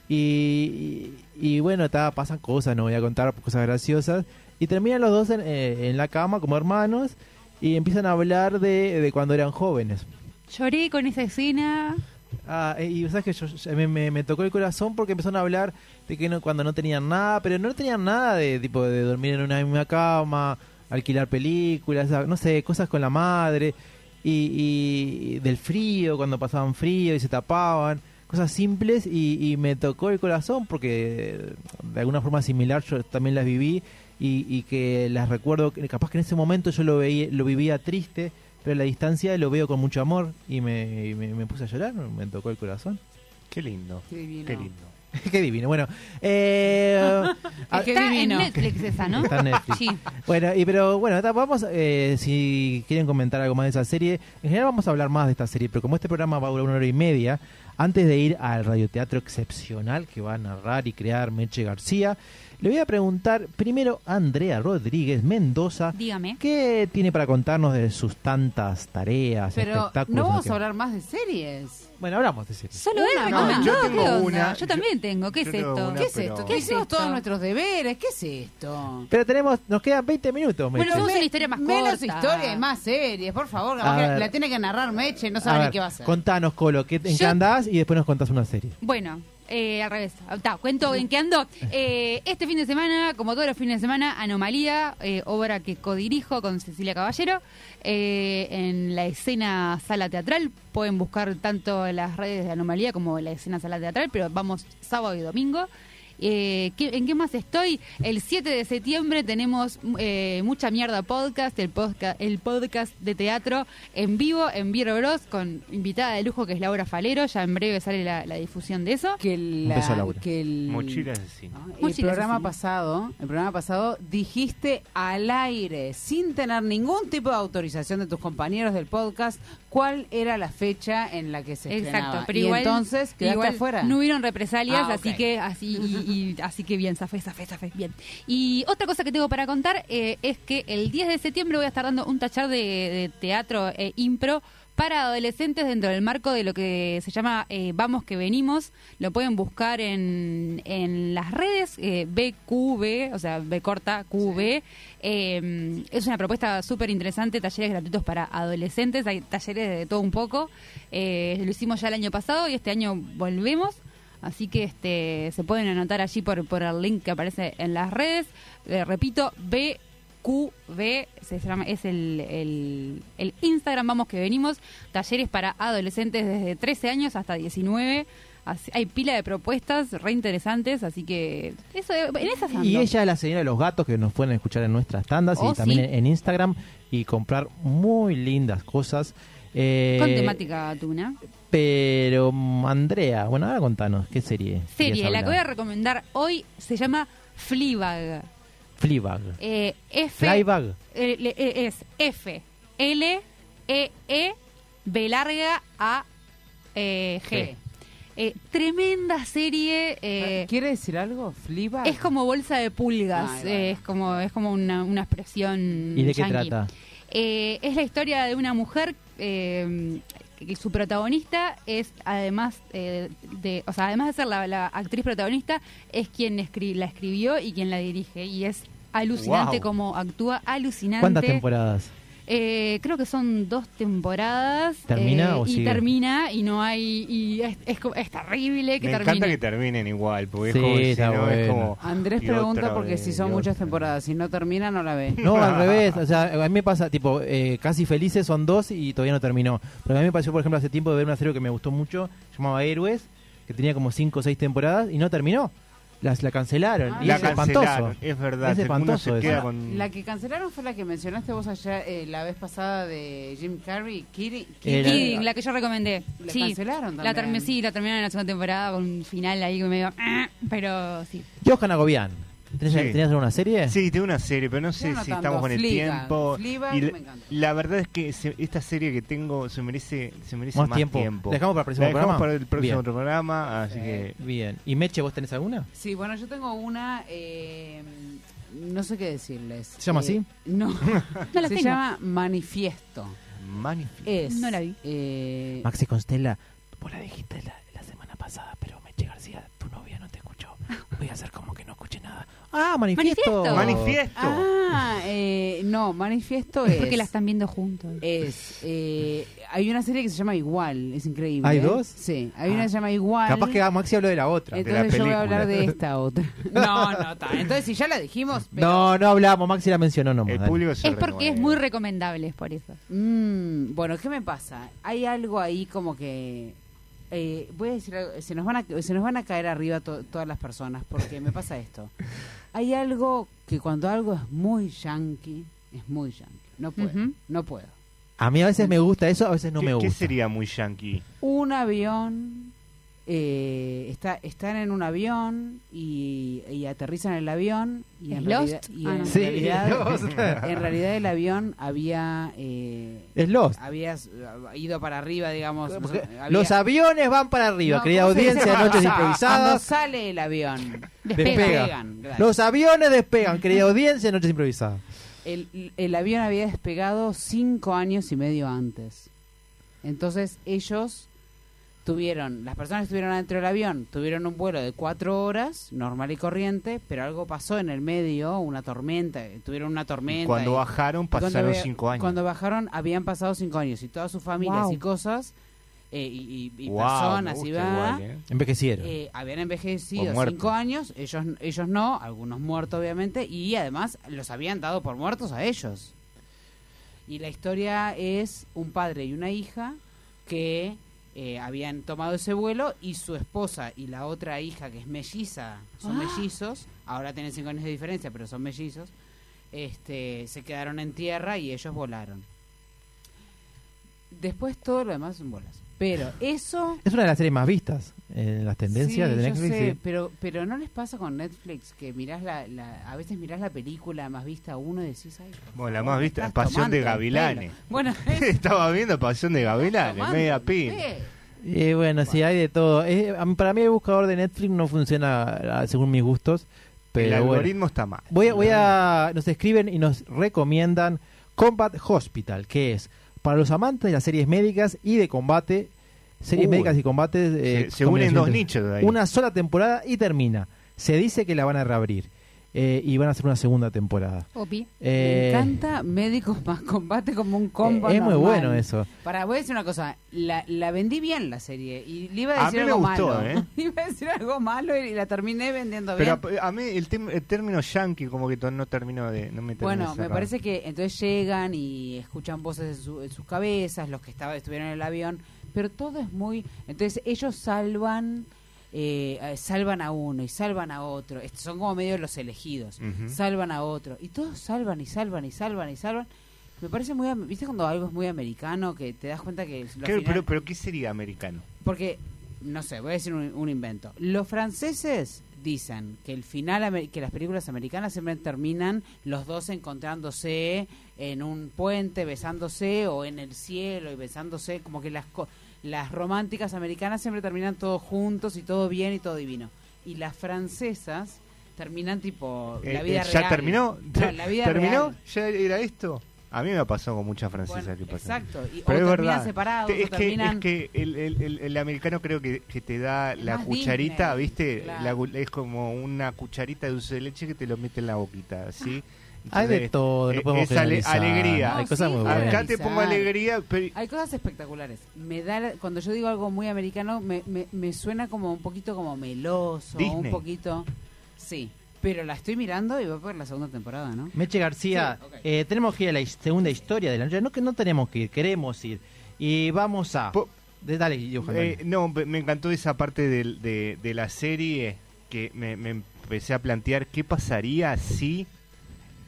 Y, y, y bueno, ta, pasan cosas, no voy a contar cosas graciosas. Y terminan los dos en, eh, en la cama como hermanos y empiezan a hablar de, de cuando eran jóvenes. Lloré con esa escena. Ah, eh, y sabes que yo, me, me- me tocó el corazón porque empezaron a hablar de que no, cuando no tenían nada, pero no tenían nada de tipo de dormir en una misma cama, alquilar películas, no sé, cosas con la madre y, y del frío, cuando pasaban frío y se tapaban, cosas simples y, y me tocó el corazón porque de alguna forma similar yo también las viví y, y que las recuerdo, capaz que en ese momento yo lo veía, lo vivía triste, pero a la distancia lo veo con mucho amor y me, y me, me puse a llorar, me tocó el corazón. Qué lindo, Qué divino. qué lindo. Qué divino. Bueno, eh, ah, Está divino. en Netflix esa, ¿no? Está en Netflix. Sí. bueno, y pero bueno, vamos, eh, si quieren comentar algo más de esa serie, en general vamos a hablar más de esta serie, pero como este programa va a durar una hora y media, antes de ir al radioteatro excepcional que va a narrar y crear Meche García, le voy a preguntar primero a Andrea Rodríguez Mendoza, Dígame. ¿qué tiene para contarnos de sus tantas tareas, Pero espectáculos? no vamos a hablar más de series. Bueno, hablamos de series. Solo él Una, me no, yo ¿Qué tengo una, yo yo- también tengo. ¿Qué es esto? una, ¿Qué es esto? ¿Qué ¿Qué es hicimos esto? todos nuestros deberes? ¿Qué es esto? Pero tenemos, nos quedan 20 minutos, Meche. Bueno, vamos a una historia más Menos corta. historia y más series, por favor. A capaz que ver. La tiene que narrar Meche, no sabe ni qué va a hacer. Contanos, Colo, ¿qué, ¿en qué andás? Y después nos contás una serie. Bueno, eh, al revés. Ta, cuento en qué ando. Eh, este fin de semana, como todos los fines de semana, Anomalía, eh, obra que codirijo con Cecilia Caballero, eh, en la escena sala teatral. Pueden buscar tanto en las redes de Anomalía como en la escena sala teatral, pero vamos sábado y domingo. Eh, ¿qué- ¿En qué más estoy? El 7 de septiembre tenemos eh, Mucha Mierda Podcast, el, podcast, el podcast de teatro en vivo en Viero Bros con invitada de lujo que es Laura Falero. Ya en breve sale la, la difusión de eso. que la- beso a Laura. que el, cine. ¿no? El programa pasado, el programa pasado dijiste al aire, sin tener ningún tipo de autorización de tus compañeros del podcast, cuál era la fecha en la que se estrenaba. Exacto, pero y igual, entonces quedaste igual afuera. no hubieron represalias, Ah, así que así y, y- así que bien, zafé, zafé, zafé, bien. Y otra cosa que tengo para contar eh, es que el 10 de septiembre voy a estar dando un tachar de, de teatro e impro para adolescentes dentro del marco de lo que se llama eh, Vamos que Venimos. Lo pueden buscar en, en las redes eh, BQV, o sea, B corta QV. Eh, es una propuesta súper interesante, talleres gratuitos para adolescentes, hay talleres de todo un poco. Eh, lo hicimos ya el año pasado y este año volvemos. Así que este se pueden anotar allí por, por el link que aparece en las redes. Eh, repito, BQV se llama, es el, el, el Instagram, vamos que venimos. Talleres para adolescentes desde 13 años hasta 19. Así- hay pila de propuestas re interesantes, así que eso en esas ando. Y ella es la señora de los gatos que nos pueden escuchar en nuestras tandas Oh, y también sí. en, en Instagram y comprar muy lindas cosas. Eh, Con temática tuna. Pero, mm, Andrea, bueno, ahora contanos, ¿qué serie? Serie, la que voy a recomendar hoy se llama Fleabag. Fleabag. Eh, F, Flybag. eh, eh, es F, L, E, E, B larga, A, eh, G. G. Eh, tremenda serie. eh, ¿Quiere decir algo? ¿Fliba? es como bolsa de pulgas. Ay, bueno. eh, es como es como una, una expresión. ¿Y de qué yankee. trata? Eh, es la historia de una mujer eh, que su protagonista es además eh, de, o sea, además de ser la, la actriz protagonista, es quien escri- la escribió y quien la dirige y es alucinante Wow. como actúa, alucinante. ¿Cuántas temporadas? Eh, creo que son dos temporadas. ¿Termina eh, o y termina y no hay y es, es, es terrible que Me termine. encanta que terminen igual, porque Sí, es como, si está no, es bueno. como... Andrés pregunta porque vez, si son muchas otra. temporadas, si no termina no la ve. No, al revés. O sea, a mí me pasa, tipo, eh, casi felices son dos y todavía no terminó. Pero a mí me pareció, por ejemplo, hace tiempo de ver una serie que me gustó mucho, llamaba Héroes, que tenía como cinco o seis temporadas y no terminó. Las, la cancelaron. Ah, y La es cancelaron, espantoso. es verdad. Es espantoso se eso. queda Bueno, con... La que cancelaron fue la que mencionaste vos allá eh, la vez pasada de Jim Carrey. Eh, Kidding, la que yo recomendé. La sí, cancelaron La también. terminé, sí, la terminaron en la segunda temporada con un final ahí que me dio, "Ah", pero sí. Johan Agobián. ¿Tenés, Sí. ¿Tenías alguna serie? Sí, tengo una serie, pero no sé no si tanto. estamos con el Fleabag. tiempo. Fleabag y la, me encanta. la verdad es que se- esta serie que tengo se merece, se merece Más más, tiempo. tiempo. ¿La dejamos para el próximo La dejamos programa? para el próximo Bien. programa, así que... Bien. ¿Y Meche, vos tenés alguna? Sí, bueno, yo tengo una. eh, no sé qué decirles. ¿Se llama Eh, así? No. No la Se tengo. llama Manifiesto. Magnífico. Es. No la vi. eh, Maxi Constella, vos la dijiste la, la semana pasada, pero Meche García, tu novia no te escuchó. Voy a hacer como que no escuché nada. Ah, manifiesto. Manifiesto. Manifiesto. Ah, eh, no, Manifiesto es. Porque la están viendo juntos. Es. eh, hay una serie que se llama Igual, es increíble. ¿Hay ¿eh? dos? Sí, hay una Ah. que se llama Igual. Capaz que Maxi habló de la otra. de la Entonces yo voy a hablar de esta otra. No, no, está. Entonces si ya la dijimos. pero- No, no hablamos, Maxi la mencionó nomás. El dale. público se Es porque es muy recomendable, es por eso. Mm, bueno, ¿qué me pasa? Hay algo ahí como que eh, voy a decir algo, se nos van a se nos van a caer arriba to- todas las personas porque me pasa esto. Hay algo que cuando algo es muy yankee, es muy yankee. No puedo, no puedo. A mí a veces me gusta eso, a veces no ¿Qué, me qué gusta. sería muy yankee? Un avión eh, está están en un avión y, y aterrizan en el avión y en ¿Es realidad, Lost? y Ah, en no. Sí, realidad Lost. en realidad el avión había eh, Es Lost. habías eh, ido para arriba, digamos. había- Los aviones van para arriba, No, querida audiencia, noches Cuando improvisadas. sale el avión. Despega. Despegan. Los aviones despegan, querida audiencia, noches improvisadas. El, el avión había despegado cinco años y medio antes. Entonces ellos tuvieron, las personas que estuvieron adentro del avión, tuvieron un vuelo de cuatro horas, normal y corriente, pero algo pasó en el medio, una tormenta, tuvieron una tormenta. Y cuando y- bajaron cuando pasaron cinco años. Cuando bajaron habían pasado cinco años y todas sus familias Wow. y cosas eh, y, y- y Guau, personas y va, igual, ¿eh? Envejecieron. eh, habían envejecido cinco años, ellos ellos no, algunos muertos obviamente, y además los habían dado por muertos a ellos. Y la historia es un padre y una hija que eh, habían tomado ese vuelo y su esposa y la otra hija que es melliza, son Ah. mellizos, ahora tienen cinco años de diferencia, pero son mellizos, este, se quedaron en tierra y ellos volaron. Después todo lo demás son bolas. Pero eso Es una de las series más vistas en las tendencias Sí, de yo Netflix. sé, sí. pero pero no les pasa con Netflix que mirás la, la- a veces mirás la película más vista uno y decís ay Bueno, la más vista, estás Pasión de el Gavilanes. bueno Estaba viendo Pasión de Gavilanes, media el pin. Y bueno, sí, hay de todo. Eh, a mí- para mí el buscador de Netflix no funciona ah, según mis gustos. El Pero bueno. algoritmo está mal. Voy a, voy a, nos escriben y nos recomiendan Combat Hospital, que es Para los amantes de las series médicas y de combate, series Uy. médicas y combates... eh, Se- se unen dos nichos ahí. Una sola temporada y termina. Se dice que la van a reabrir. Eh, y van a hacer una segunda temporada. Opi. Eh, Me encanta médicos más combate como un combo. eh, es muy bueno eso. Para, voy a decir una cosa. La, la vendí bien la serie. Y le iba a A decir mí me algo gustó, malo. ¿eh? iba a decir algo malo y la terminé vendiendo Pero bien. a, a mí el, tem- el término yankee como que no terminó de... No me de Bueno, me parece que entonces llegan y escuchan voces en, su- en sus cabezas, los que estaban estuvieron en el avión, pero todo es muy... Entonces ellos salvan, eh, eh, salvan a uno y salvan a otro, son como medio los elegidos, salvan a otro, y todos salvan y salvan y salvan y salvan. Me parece muy... ¿Viste cuando algo es muy americano que te das cuenta que... lo ¿Qué- final- pero, pero ¿qué sería americano? porque, no sé, voy a decir un, un invento. Los franceses dicen que el final, que las películas americanas siempre terminan los dos encontrándose en un puente, besándose, o en el cielo y besándose, como que las, co- las románticas americanas siempre terminan todos juntos y todo bien y todo divino. Y las francesas terminan tipo la Eh, vida eh, ¿Ya real. terminó? La vida ¿Terminó? real. ¿Ya era esto? A mí me pasó con muchas francesas Bueno, que pasan. exacto. Y, Pero o es verdad. separados, Te- o es, que, terminan... es que el, el- el- el americano creo que, que te da la cucharita, Disney, ¿viste? claro. La es como una cucharita de dulce de leche que te lo mete en la boquita, ¿sí? Hay de todo, no eh, podemos es ale- alegría. Hay cosas sí, muy buenas. Acá te pongo Generalizar. alegría, pero Hay cosas espectaculares. Me da, la- cuando yo digo algo muy americano, me, me, me suena como un poquito como meloso, un poquito, sí. Pero la estoy mirando y va por la segunda temporada, ¿no? Meche García, Sí, eh, tenemos que ir a la segunda historia de la noche. No que no tenemos que ir, queremos ir. Y vamos a... Po- de- dale, dale. Eh, no, me encantó esa parte de, de la serie que me, me empecé a plantear qué pasaría si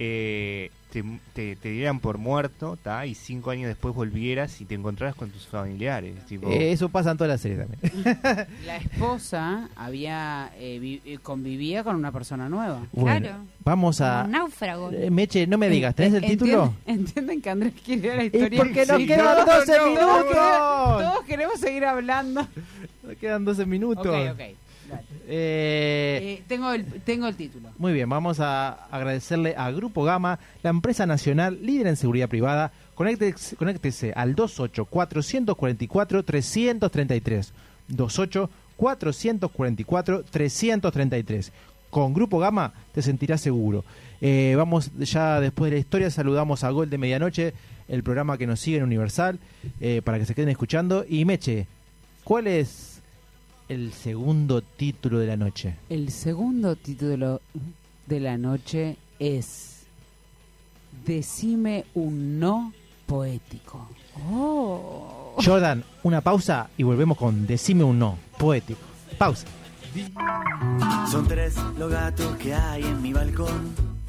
eh, te, te- te dieran por muerto ¿ta? y cinco años después volvieras y te encontraras con tus familiares. Tipo, Eh, eso pasa en todas las series también. La esposa había eh, vi- eh, convivía con una persona nueva. Bueno, Claro. vamos a... Un náufrago. Eh, Meche, no me digas, ¿tenés el título? entienden- que Andrés quiere ver la historia. porque nos Sí, quedan no, 12 no, minutos. Todos queremos seguir hablando. Nos quedan 12 minutos. Ok, ok. Eh, Eh, tengo, el, tengo el título. Muy bien, vamos a agradecerle a Grupo Gama, la empresa nacional líder en seguridad privada. Conéctese, conéctese al 28-444-333. 28-444-333. Con Grupo Gama te sentirás seguro. Eh, vamos ya después de la historia, saludamos a Gol de Medianoche, el programa que nos sigue en Universal, para que se queden escuchando. Y Meche, ¿cuál es el segundo título de la noche? El segundo título de la noche es Decime un no poético. Oh. Jordan, una pausa y volvemos con Decime un no, poético. Pausa. Son tres los gatos que hay en mi balcón.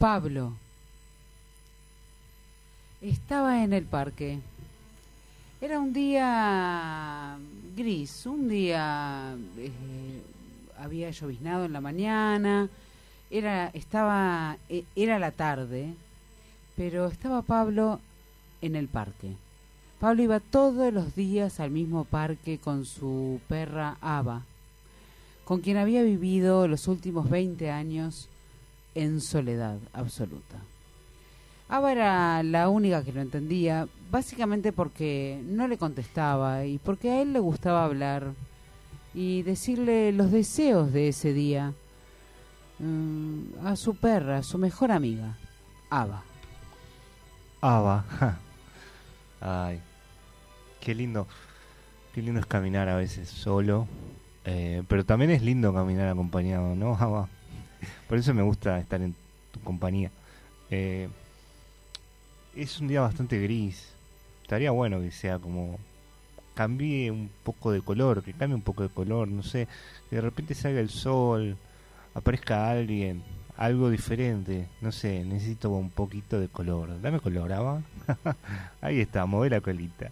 Pablo estaba en el parque. Era un día gris, un día eh, había lloviznado en la mañana, era estaba eh, era la tarde, pero estaba Pablo en el parque. Pablo iba todos los días al mismo parque con su perra Ava, con quien había vivido los últimos 20 años en soledad absoluta. Ava era la única que lo entendía, básicamente porque no le contestaba y porque a él le gustaba hablar y decirle los deseos de ese día mm, a su perra, a su mejor amiga, Ava. Ava. Ay. Qué lindo. Qué lindo es caminar a veces solo. eh, pero también es lindo caminar acompañado, ¿no, Ava? Por eso me gusta estar en tu compañía. Eh, es un día bastante gris. Estaría bueno que sea como. Cambie un poco de color, que cambie un poco de color, no sé. Que de repente salga el sol, aparezca alguien, algo diferente. No sé, necesito un poquito de color. Dame color, Ava. Ahí está, mueve la colita.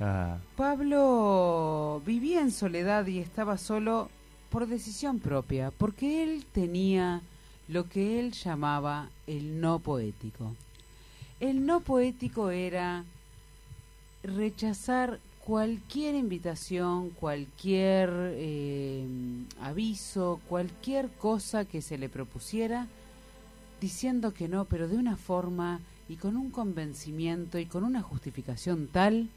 Ah, Pablo vivía en soledad y estaba solo por decisión propia, porque él tenía lo que él llamaba el no poético. El no poético era rechazar cualquier invitación, cualquier eh, aviso, cualquier cosa que se le propusiera, diciendo que no, pero de una forma y con un convencimiento y con una justificación tal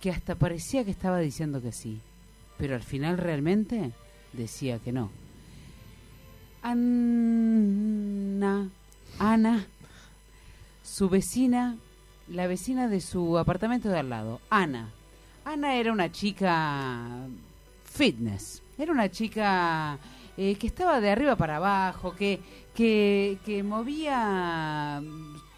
que hasta parecía que estaba diciendo que sí, pero al final realmente decía que no. Ana, Ana, su vecina, la vecina de su apartamento de al lado, Ana. Ana era una chica fitness, era una chica eh, que estaba de arriba para abajo, que, que, que movía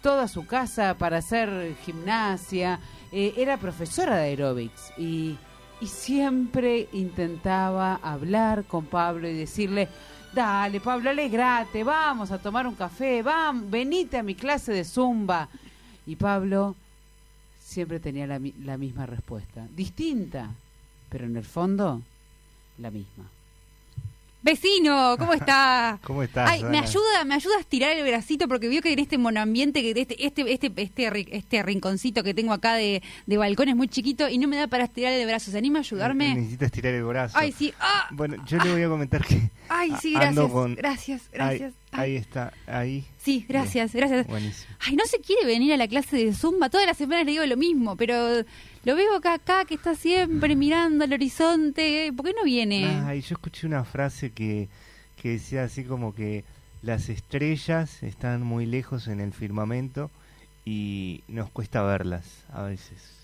toda su casa para hacer gimnasia, eh, era profesora de aeróbics y, y siempre intentaba hablar con Pablo y decirle, dale Pablo, alegrate, vamos a tomar un café, vamos, venite a mi clase de zumba. Y Pablo siempre tenía la, la misma respuesta, distinta, pero en el fondo la misma. Vecino, ¿cómo está? ¿Cómo estás? Ay, me ayuda, me ayuda a estirar el bracito porque vio que en este monoambiente, que este, este, este, este, este rinconcito que tengo acá de, de balcón es muy chiquito y no me da para estirar el brazo. ¿Se anima a ayudarme? Necesitas tirar el brazo. Ay, sí. Ah, Bueno, yo le voy a comentar que. ay, sí, ando gracias. con- Gracias, gracias. Ay, ahí está, ahí. sí, gracias, gracias. Buenísimo. Ay, no se quiere venir a la clase de Zumba. Todas las semanas le digo lo mismo, pero lo veo acá, acá, que está siempre mirando al horizonte. ¿Por qué no viene? Ay, yo escuché una frase que, que decía así como que las estrellas están muy lejos en el firmamento y nos cuesta verlas a veces.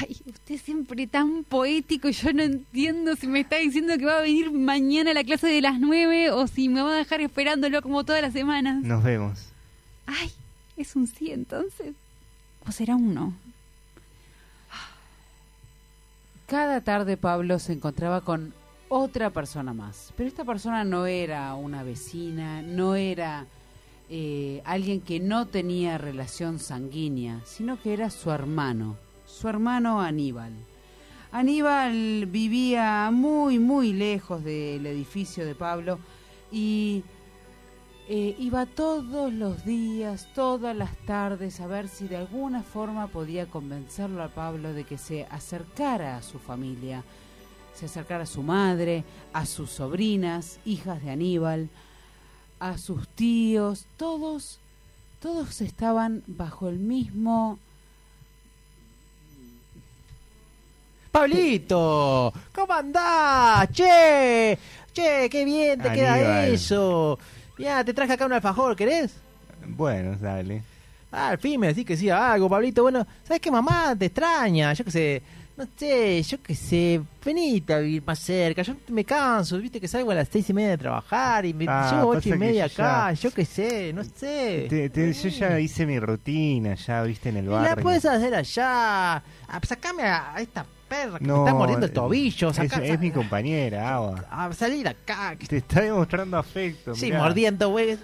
Ay, usted siempre tan poético y yo no entiendo si me está diciendo que va a venir mañana a la clase de las nueve o si me va a dejar esperándolo como todas las semanas. Nos vemos. Ay, es un sí entonces. ¿O será un no? Cada tarde Pablo se encontraba con otra persona más, pero esta persona no era una vecina, no era eh, alguien que no tenía relación sanguínea, sino que era su hermano, su hermano Aníbal. Aníbal vivía muy, muy lejos del edificio de Pablo y eh, iba todos los días, todas las tardes, a ver si de alguna forma podía convencerlo a Pablo de que se acercara a su familia, se acercara a su madre, a sus sobrinas, hijas de Aníbal, a sus tíos, todos, todos estaban bajo el mismo Pablito, ¿cómo andás? Che, che, qué bien te queda eso. Ya, te traje acá un alfajor, ¿querés? Bueno, dale. Ah, al fin me decís que sí algo, Pablito. Bueno, ¿sabes qué, mamá? Te extraña. Yo qué sé, no sé, yo qué sé. Venite a vivir más cerca. Yo me canso, viste que salgo a las seis y media de trabajar y me Ah, llevo ocho y media ya- acá. Yo qué sé, no sé. Te- te- yo ya hice mi rutina, ya viste en el Y barrio. la puedes hacer allá. Ah, sacame a, a esta perra que No, me está mordiendo el eh, tobillo. es, mi compañera, Ava. a salir acá. Te está demostrando afecto. Sí, mirá. mordiendo, güey.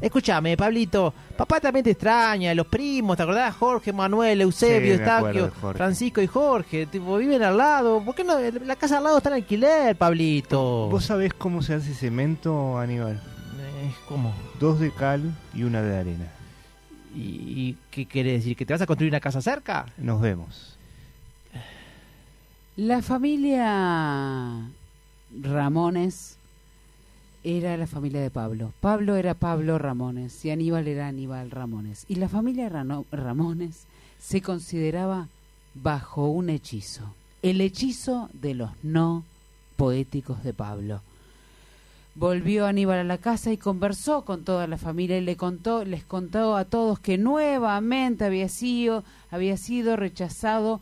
Escúchame, Pablito. Papá también te extraña, los primos, ¿te acordás? Jorge, Manuel, Eusebio, Sí, Estaquio. Francisco y Jorge. Tipo, viven al lado. ¿Por qué no? La casa al lado está en alquiler, Pablito. ¿Vos sabés cómo se hace cemento, Aníbal? Eh, ¿Cómo? Dos de cal y una de arena. ¿Y, y qué quiere decir? ¿Que te vas a construir una casa cerca? Nos vemos. La familia Ramones era la familia de Pablo. Pablo era Pablo Ramones y Aníbal era Aníbal Ramones. Y la familia Ramones se consideraba bajo un hechizo, el hechizo de los no poéticos de Pablo. Volvió Aníbal a la casa y conversó con toda la familia y le contó, les contó a todos que nuevamente había sido, había sido rechazado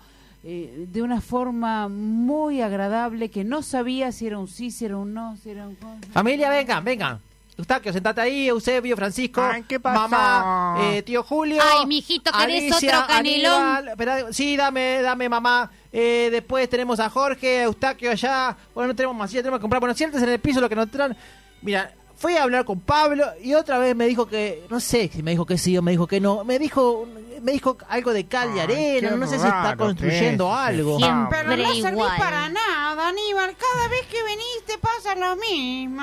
eh, de una forma muy agradable que no sabía si era un sí, si era un no, si era un... Familia, vengan, vengan. Eustaquio, sentate ahí, Eusebio, Francisco, Ay, ¿qué pasó? mamá, eh, tío Julio. Ay, mijito, ¿querés otro canelón? Aníbal, sí, dame, dame, mamá. Eh, después tenemos a Jorge, a Eustaquio allá. Bueno, no tenemos más silla, tenemos que comprar. Bueno, siéntense en el piso lo que nos traen. Mira, fui a hablar con Pablo y otra vez me dijo que, no sé si me dijo que sí o me dijo que no. Me dijo, me dijo algo de cal y arena. No sé si está construyendo algo. Siempre Pero no servís igual. para nada, Aníbal. Cada vez que veniste pasa lo mismo.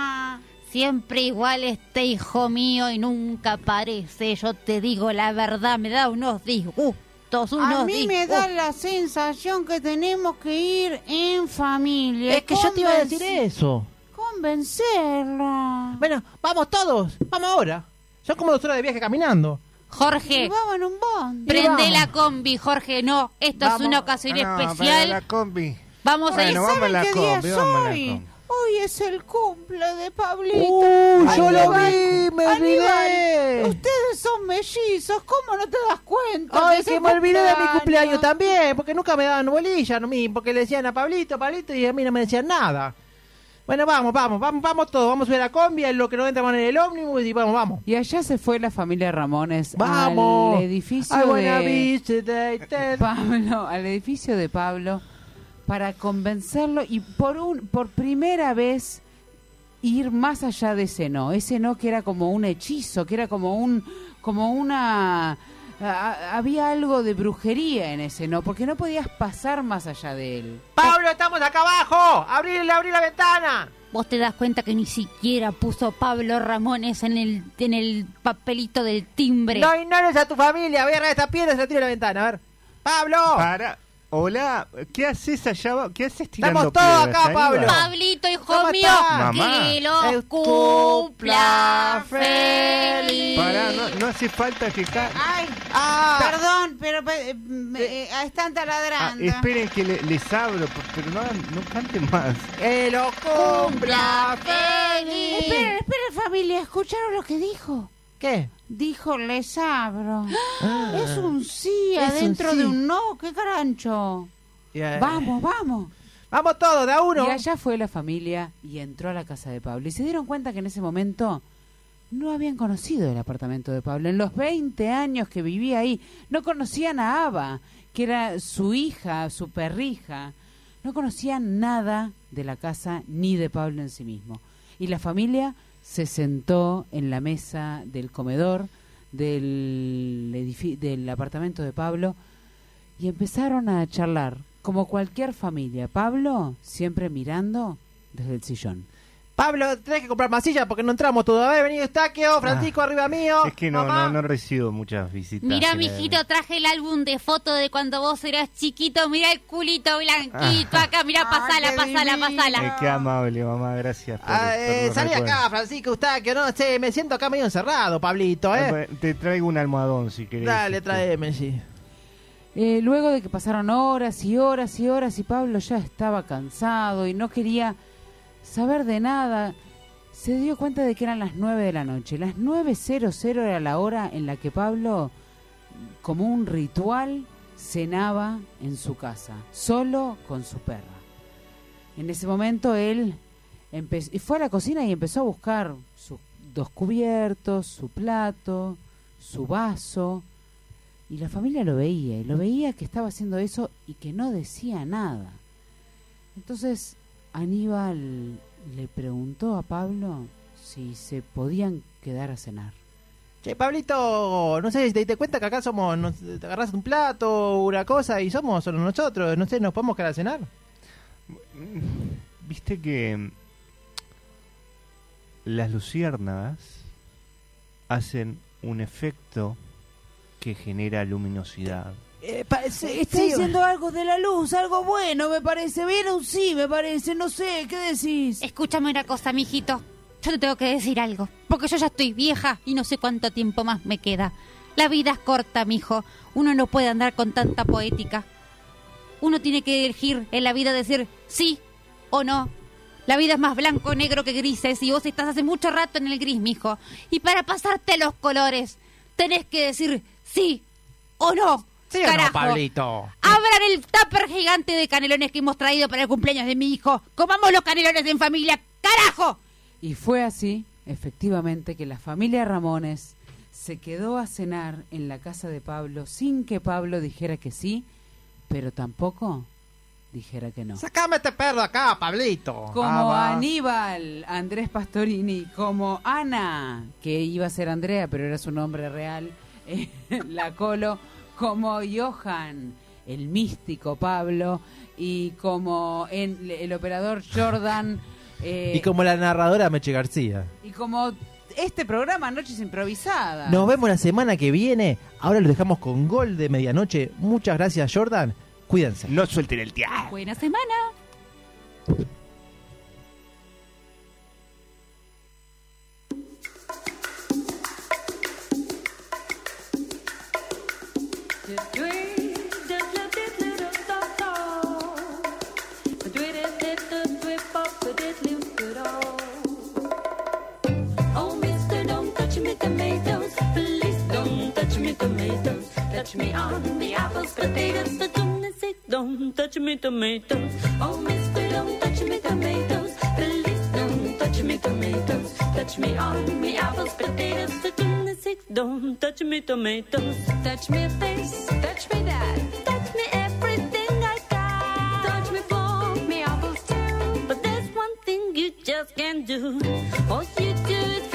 Siempre igual este hijo mío y nunca parece. Yo te digo la verdad, me da unos disgustos, unos A mí me da la sensación que tenemos que ir en familia. Es que yo te iba a decir eso. Convencerla. Bueno, vamos todos, vamos ahora. Son como dos horas de viaje caminando. Jorge, Y vamos en un bondi. prende la combi, Jorge. No, esto es una ocasión Ah, no, especial. la combi. Vamos a ir. Bueno, vamos a la ¿Saben qué día combi, vamos a la soy? combi. Hoy es el cumple de Pablito. ¡Uh! yo lo Aníbal, vi, me olvidé. Aníbal, ustedes son mellizos, ¿cómo no te das cuenta? Ay, es que me olvidé de mi cumpleaños? cumpleaños también, porque nunca me daban bolilla, no mí, porque le decían a Pablito, Pablito, y a mí no me decían nada. Bueno, vamos, vamos, vamos, vamos todos, vamos a a la combi, en lo que nos entramos en el ómnibus y vamos, vamos. Y allá se fue la familia Ramones Vamos. al edificio de. Pablo, al edificio de Pablo para convencerlo y por un por primera vez ir más allá de ese no, ese no que era como un hechizo, que era como un como una a- había algo de brujería en ese no, porque no podías pasar más allá de él. Pablo, estamos acá abajo, abrí, abrí la ventana. Vos te das cuenta que ni siquiera puso Pablo Ramones en el, en el papelito del timbre. No ignores a tu familia, voy a agarrar esta piedra y se la tiro a la ventana, a ver. Pablo, Para. Hola, ¿qué haces allá? ¿Qué haces tirando Estamos todos acá, Pablo. Pablito, hijo ¿Cómo mío, que lo El cumpla feliz. Pará, no, no hace falta que ca... Ay, Ah. perdón, pero eh, me- eh, están Ah, taladrando. esperen que le- les abro, pero no, no canten más. que lo cumpla feliz. Esperen, esperen familia, ¿escucharon lo que dijo? ¿Qué? Dijo les abro. Ah. Es un sí un adentro sí. de un no, qué carancho. Ya. Vamos, vamos. Vamos todos, de a uno. Y allá fue la familia y entró a la casa de Pablo. Y se dieron cuenta que en ese momento no habían conocido el apartamento de Pablo. En los 20 años que vivía ahí, no conocían a Ava, que era su hija, su perrija. No conocían nada de la casa ni de Pablo en sí mismo. Y la familia se sentó en la mesa del comedor del, del apartamento de Pablo y empezaron a charlar como cualquier familia. Pablo siempre mirando desde el sillón. Pablo, tenés que comprar masilla porque no entramos todavía. Vení, Eustaquio, Francisco, arriba mío. Ah. Es que no, mamá. no, no recibo muchas visitas. Mirá, mijito, traje el álbum de fotos de cuando vos eras chiquito. Mirá el culito blanquito acá. Mirá, pasala, pasala, pasala. Eh, qué amable, mamá, gracias. Por, Ah, eh, salí recuerdos. acá, Francisco, Eustaquio. No sé, me siento acá medio encerrado, Pablito, Eh, ¿eh? pues, Te traigo un almohadón si querés. Dale, este. tráeme, sí. Eh, luego de que pasaron horas y horas y horas y Pablo ya estaba cansado y no quería saber de nada, se dio cuenta de que eran las 9 de la noche. Las 9.00 era la hora en la que Pablo, como un ritual, cenaba en su casa, solo con su perra. En ese momento él fue a la cocina y empezó a buscar sus dos cubiertos, su plato, su vaso. Y la familia lo veía, y lo veía que estaba haciendo eso y que no decía nada. Entonces Aníbal le preguntó a Pablo si se podían quedar a cenar. Che, Pablito, no sé si te diste cuenta que acá somos, nos, te agarras un plato, una cosa y somos solo nosotros. No sé, ¿nos podemos quedar a cenar? Mm, Viste que mm, las luciérnagas hacen un efecto que genera luminosidad. Eh, Está diciendo algo de la luz, algo bueno, me parece. Bien un sí, me parece. No sé, ¿qué decís? Escúchame una cosa, mijito. Yo te tengo que decir algo. Porque yo ya estoy vieja y no sé cuánto tiempo más me queda. La vida es corta, mijo. Uno no puede andar con tanta poética. Uno tiene que elegir en la vida decir sí o no. La vida es más blanco, negro que grises y vos estás hace mucho rato en el gris, mijo. Y para pasarte los colores, tenés que decir sí o no. ¿Sí o no. Pablito? Abran el tupper gigante de canelones que hemos traído para el cumpleaños de mi hijo. Comamos los canelones en familia. ¡Carajo! Y fue así, efectivamente, que la familia Ramones se quedó a cenar en la casa de Pablo sin que Pablo dijera que sí, pero tampoco dijera que no. Sacame este perro de acá, Pablito. Como Ah. Aníbal, Andrés Pastorini, como Ana, que iba a ser Andrea, pero era su nombre real, eh, la Colo, como Johan, el místico Pablo, y como en- el operador Jordan, eh, Y como la narradora Meche García. y como este programa Noches Improvisadas. Nos vemos la semana que viene. Ahora los dejamos con gol de medianoche. Muchas gracias, Jordan. Cuídense. No suelten el teatro. Buena semana. Me tomatoes. Please don't touch me tomatoes. Touch me on the apples, potatoes, for goodness sake, don't touch me tomatoes. Oh, mister, don't touch me tomatoes. Please don't touch me tomatoes. Touch me on the apples, potatoes, for goodness sake, don't touch me tomatoes. Touch me face, touch me that, touch me everything I got. Touch me for me apples too. But there's one thing you just can't do. All you do is